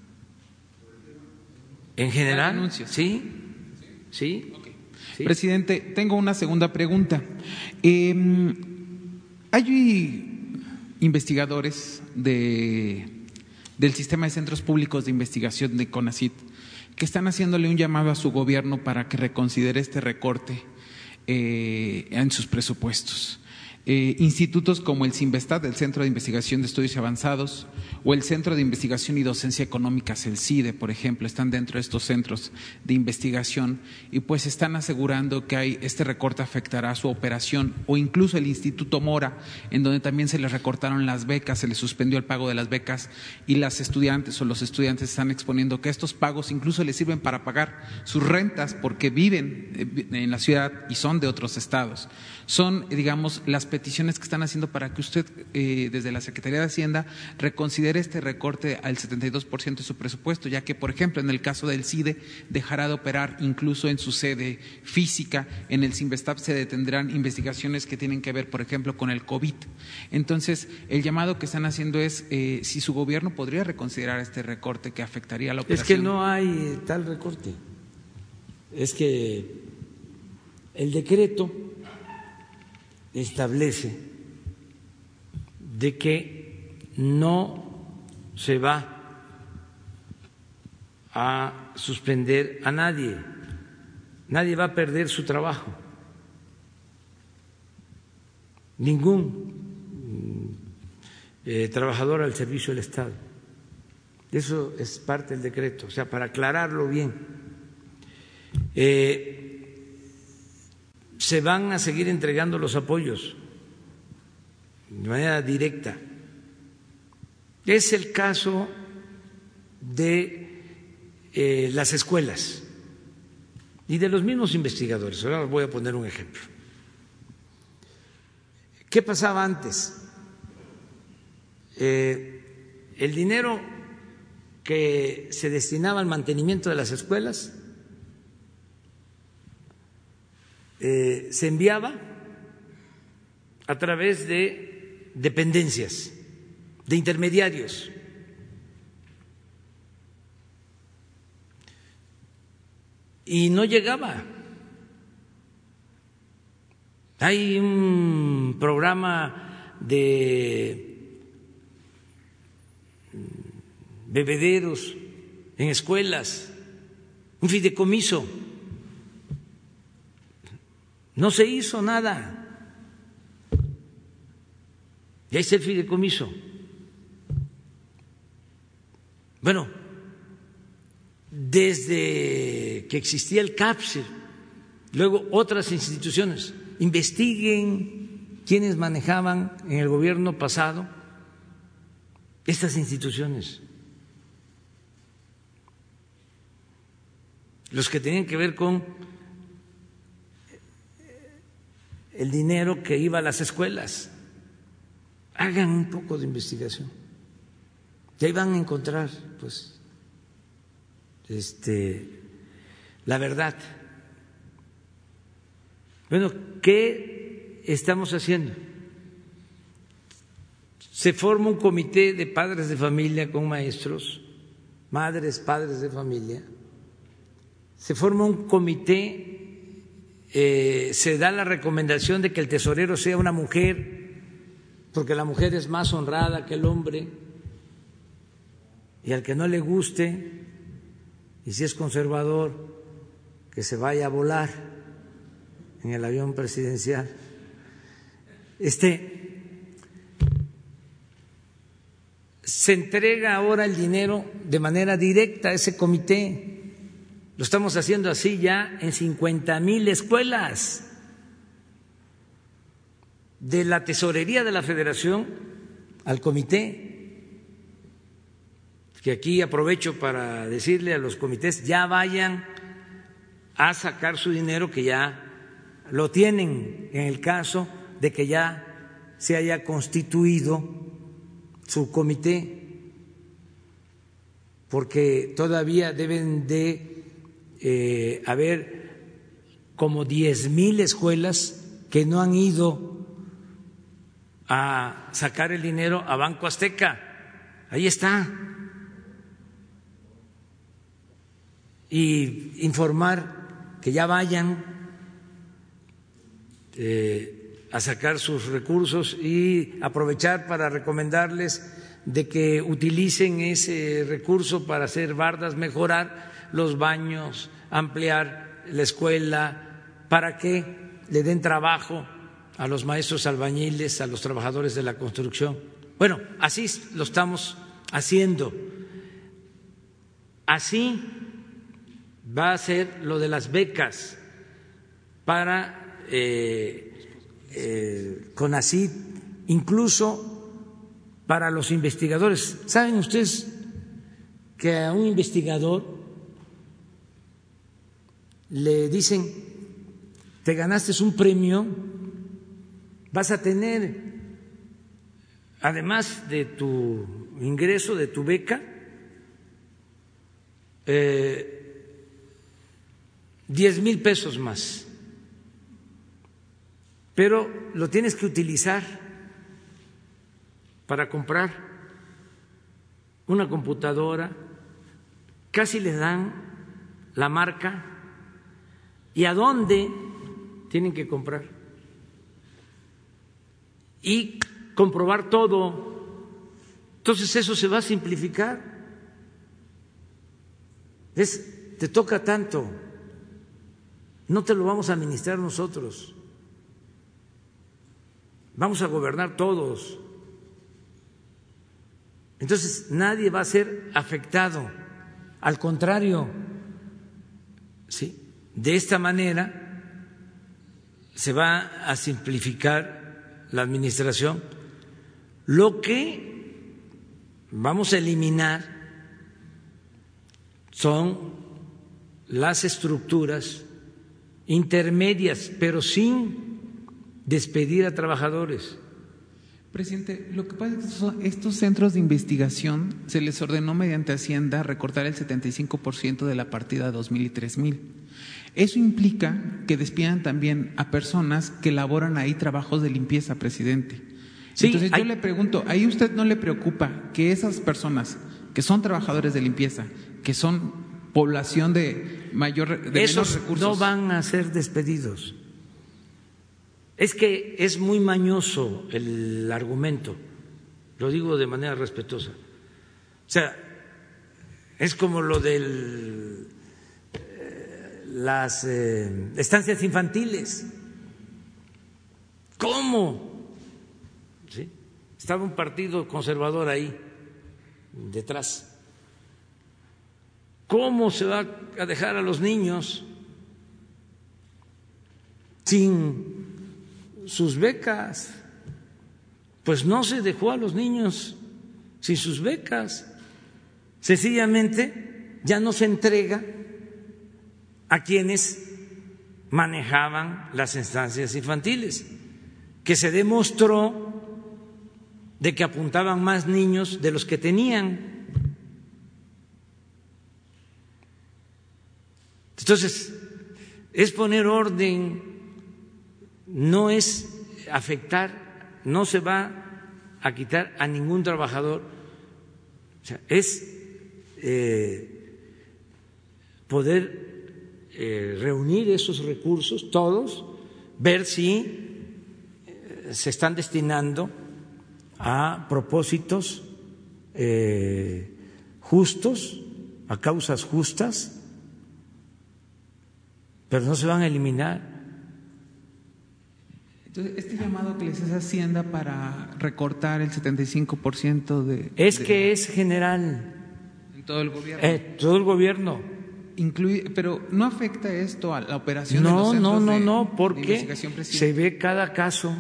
En general, sí. Sí. Presidente, tengo una segunda pregunta. Em, hay investigadores de, del sistema de centros públicos de investigación de CONACIT que están haciéndole un llamado a su gobierno para que reconsidere este recorte eh, en sus presupuestos. Eh, institutos como el CIMBESTAT, el Centro de Investigación de Estudios Avanzados, o el Centro de Investigación y Docencia Económicas, el CIDE, por ejemplo, están dentro de estos centros de investigación y pues están asegurando que hay, este recorte afectará su operación, o incluso el Instituto Mora, en donde también se les recortaron las becas, se les suspendió el pago de las becas y las estudiantes o los estudiantes están exponiendo que estos pagos incluso les sirven para pagar sus rentas porque viven eh, en la ciudad y son de otros estados. Son, digamos, las peticiones que están haciendo para que usted, eh, desde la Secretaría de Hacienda, reconsidere este recorte al 72% de su presupuesto, ya que, por ejemplo, en el caso del CIDE, dejará de operar incluso en su sede física. En el CIMBESTAP se detendrán investigaciones que tienen que ver, por ejemplo, con el COVID. Entonces, el llamado que están haciendo es eh, si su gobierno podría reconsiderar este recorte que afectaría a la operación. Es que no hay tal recorte. Es que el decreto establece de que no se va a suspender a nadie, nadie va a perder su trabajo, ningún eh, trabajador al servicio del Estado. Eso es parte del decreto, o sea, para aclararlo bien. Eh, se van a seguir entregando los apoyos de manera directa. Es el caso de eh, las escuelas y de los mismos investigadores. Ahora voy a poner un ejemplo. ¿Qué pasaba antes? Eh, el dinero que se destinaba al mantenimiento de las escuelas Eh, se enviaba a través de dependencias, de intermediarios. Y no llegaba. Hay un programa de bebederos en escuelas, un fideicomiso no se hizo nada. Y ahí está el fideicomiso. Bueno, desde que existía el CAPSE, luego otras instituciones, investiguen quiénes manejaban en el gobierno pasado estas instituciones. Los que tenían que ver con el dinero que iba a las escuelas. Hagan un poco de investigación. Y ahí van a encontrar, pues, este, la verdad. Bueno, ¿qué estamos haciendo? Se forma un comité de padres de familia con maestros, madres, padres de familia. Se forma un comité eh, se da la recomendación de que el tesorero sea una mujer, porque la mujer es más honrada que el hombre, y al que no le guste, y si es conservador, que se vaya a volar en el avión presidencial. Este se entrega ahora el dinero de manera directa a ese comité lo estamos haciendo así ya en 50 mil escuelas. De la tesorería de la federación al comité, que aquí aprovecho para decirle a los comités, ya vayan a sacar su dinero que ya lo tienen en el caso de que ya se haya constituido su comité, porque todavía deben de eh, haber como diez mil escuelas que no han ido a sacar el dinero a Banco Azteca. Ahí está. Y informar que ya vayan eh, a sacar sus recursos y aprovechar para recomendarles de que utilicen ese recurso para hacer bardas, mejorar los baños, ampliar la escuela, para que le den trabajo a los maestros albañiles, a los trabajadores de la construcción. Bueno, así lo estamos haciendo. Así va a ser lo de las becas para eh, eh, incluso para los investigadores. ¿Saben ustedes que a un investigador le dicen, te ganaste un premio, vas a tener, además de tu ingreso, de tu beca, eh, diez mil pesos más, pero lo tienes que utilizar para comprar una computadora, casi les dan la marca y a dónde tienen que comprar. Y comprobar todo. Entonces eso se va a simplificar. Es, te toca tanto, no te lo vamos a administrar nosotros. Vamos a gobernar todos. Entonces nadie va a ser afectado, al contrario, ¿sí? De esta manera se va a simplificar la administración. Lo que vamos a eliminar son las estructuras intermedias, pero sin despedir a trabajadores. Presidente, lo que pasa es que estos centros de investigación se les ordenó mediante Hacienda recortar el 75% de la partida 2000 y 3000. Eso implica que despidan también a personas que laboran ahí trabajos de limpieza, presidente. Entonces yo le pregunto, ¿ahí usted no le preocupa que esas personas que son trabajadores de limpieza, que son población de mayor de Esos recursos, no van a ser despedidos? Es que es muy mañoso el argumento, lo digo de manera respetuosa. O sea, es como lo de eh, las eh, estancias infantiles. ¿Cómo? Estaba un partido conservador ahí, detrás. ¿Cómo se va a dejar a los niños sin sus becas. Pues no se dejó a los niños sin sus becas. Sencillamente ya no se entrega a quienes manejaban las instancias infantiles, que se demostró de que apuntaban más niños de los que tenían. Entonces, es poner orden no es afectar, no se va a quitar a ningún trabajador, o sea, es eh, poder reunir esos recursos, todos, ver si eh, se están destinando a propósitos justos, a causas justas, pero no se van a eliminar este llamado que les hace Hacienda para recortar el 75% de... Es que es general. En todo el gobierno. Eh, todo el gobierno. Incluye, pero ¿no afecta esto a la operación no, de los No, no, de, no, porque se ve cada caso.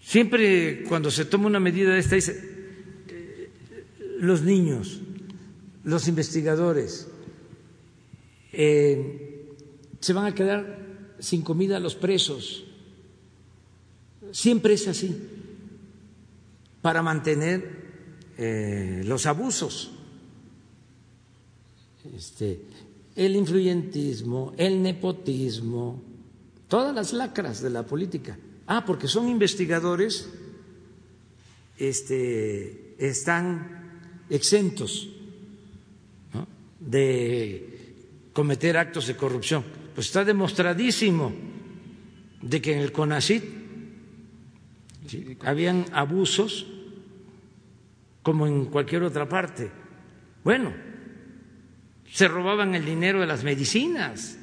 Siempre cuando se toma una medida de esta, dice, eh, los niños, los investigadores, eh, se van a quedar sin comida los presos. Siempre es así, para mantener eh, los abusos. Este, el influyentismo, el nepotismo, todas las lacras de la política. Ah, porque son investigadores, este, están exentos de cometer actos de corrupción pues está demostradísimo de que en el CONACIT habían abusos como en cualquier otra parte. Bueno, se robaban el dinero de las medicinas.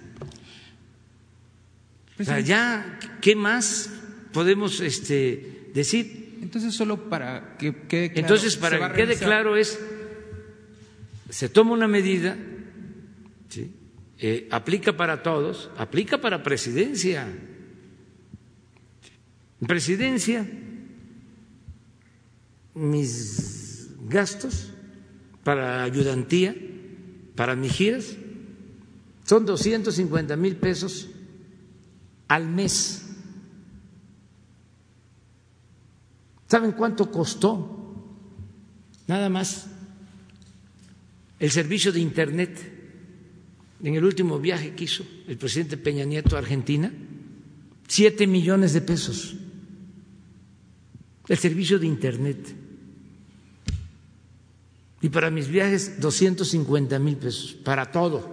O sea, ya, ¿qué más podemos este, decir? Entonces, solo para que quede claro. Entonces, para que quede claro es, se toma una medida, ¿sí? Eh, aplica para todos, aplica para presidencia. Presidencia, mis gastos para ayudantía, para mis giras, son 250 mil pesos al mes. ¿Saben cuánto costó? Nada más el servicio de Internet en el último viaje que hizo el presidente Peña Nieto a Argentina, siete millones de pesos. El servicio de Internet. Y para mis viajes, 250 mil pesos, para todo.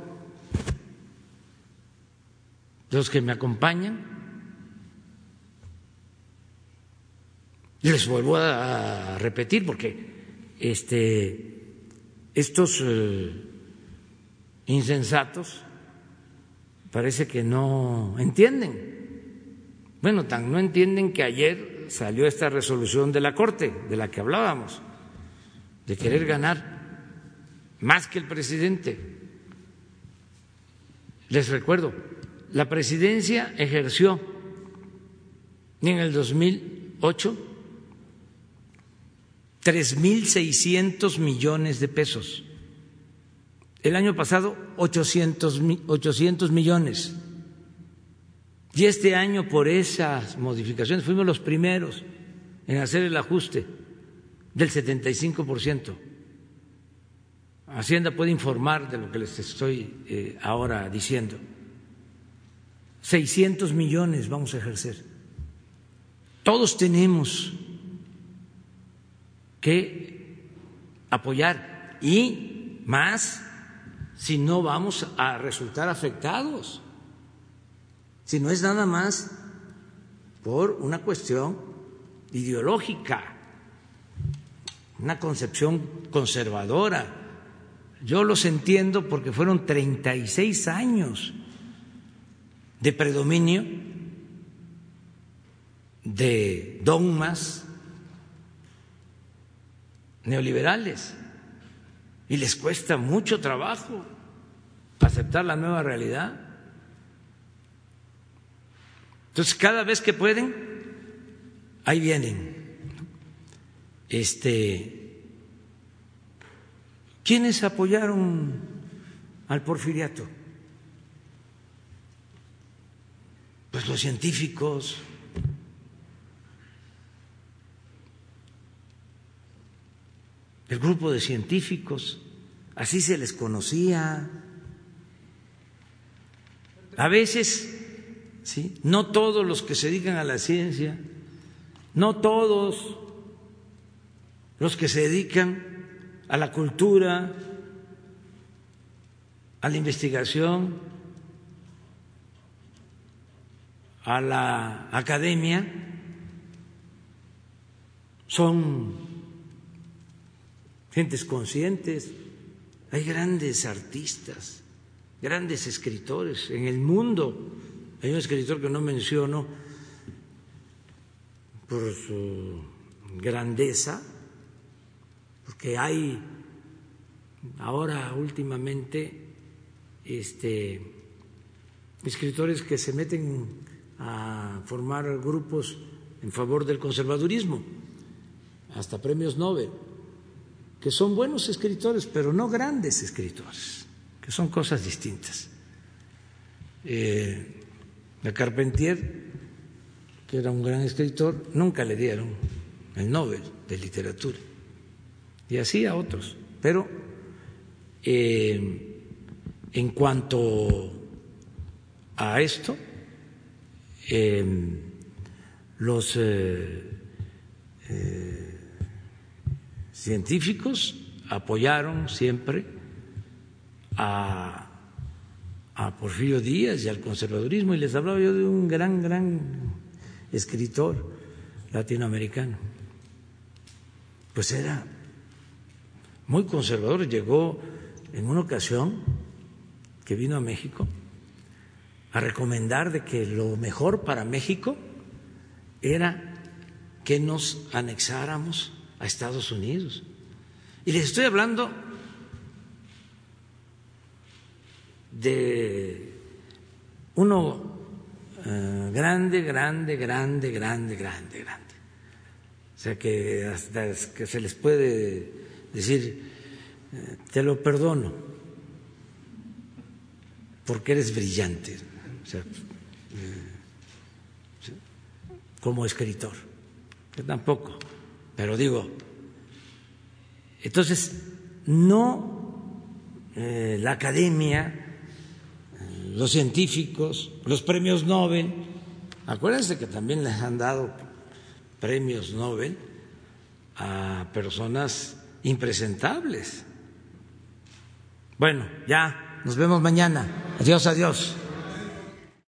Los que me acompañan, les vuelvo a repetir porque este, estos eh, insensatos parece que no entienden. Bueno, tan no entienden que ayer salió esta resolución de la Corte de la que hablábamos de querer ganar más que el presidente. Les recuerdo, la presidencia ejerció en el 2008 3.600 millones de pesos. El año pasado 800, 800 millones. Y este año por esas modificaciones fuimos los primeros en hacer el ajuste del 75%. Hacienda puede informar de lo que les estoy eh, ahora diciendo. 600 millones vamos a ejercer. Todos tenemos que apoyar y más si no vamos a resultar afectados, si no es nada más por una cuestión ideológica una concepción conservadora. Yo los entiendo porque fueron 36 años de predominio de dogmas neoliberales y les cuesta mucho trabajo aceptar la nueva realidad. Entonces, cada vez que pueden, ahí vienen este, ¿Quiénes apoyaron al porfiriato? Pues los científicos. El grupo de científicos, así se les conocía. A veces, ¿sí? no todos los que se dedican a la ciencia, no todos los que se dedican a la cultura, a la investigación, a la academia, son gentes conscientes, hay grandes artistas, grandes escritores en el mundo. Hay un escritor que no menciono por su grandeza, porque hay ahora últimamente este, escritores que se meten a formar grupos en favor del conservadurismo, hasta premios Nobel, que son buenos escritores, pero no grandes escritores, que son cosas distintas. Eh, Carpentier, que era un gran escritor, nunca le dieron el Nobel de literatura y así a otros. Pero eh, en cuanto a esto, eh, los eh, científicos apoyaron siempre a, a Porfirio Díaz y al conservadurismo, y les hablaba yo de un gran, gran escritor latinoamericano. Pues era muy conservador. Llegó en una ocasión que vino a México a recomendar de que lo mejor para México era que nos anexáramos a Estados Unidos. Y les estoy hablando de uno eh, grande, grande, grande, grande, grande, grande. O sea que hasta que se les puede decir, eh, te lo perdono, porque eres brillante, o sea, eh, como escritor, que tampoco, pero digo, entonces, no la academia los científicos, los premios Nobel. Acuérdense que también les han dado premios Nobel a personas impresentables. Bueno, ya, nos vemos mañana. Adiós, adiós.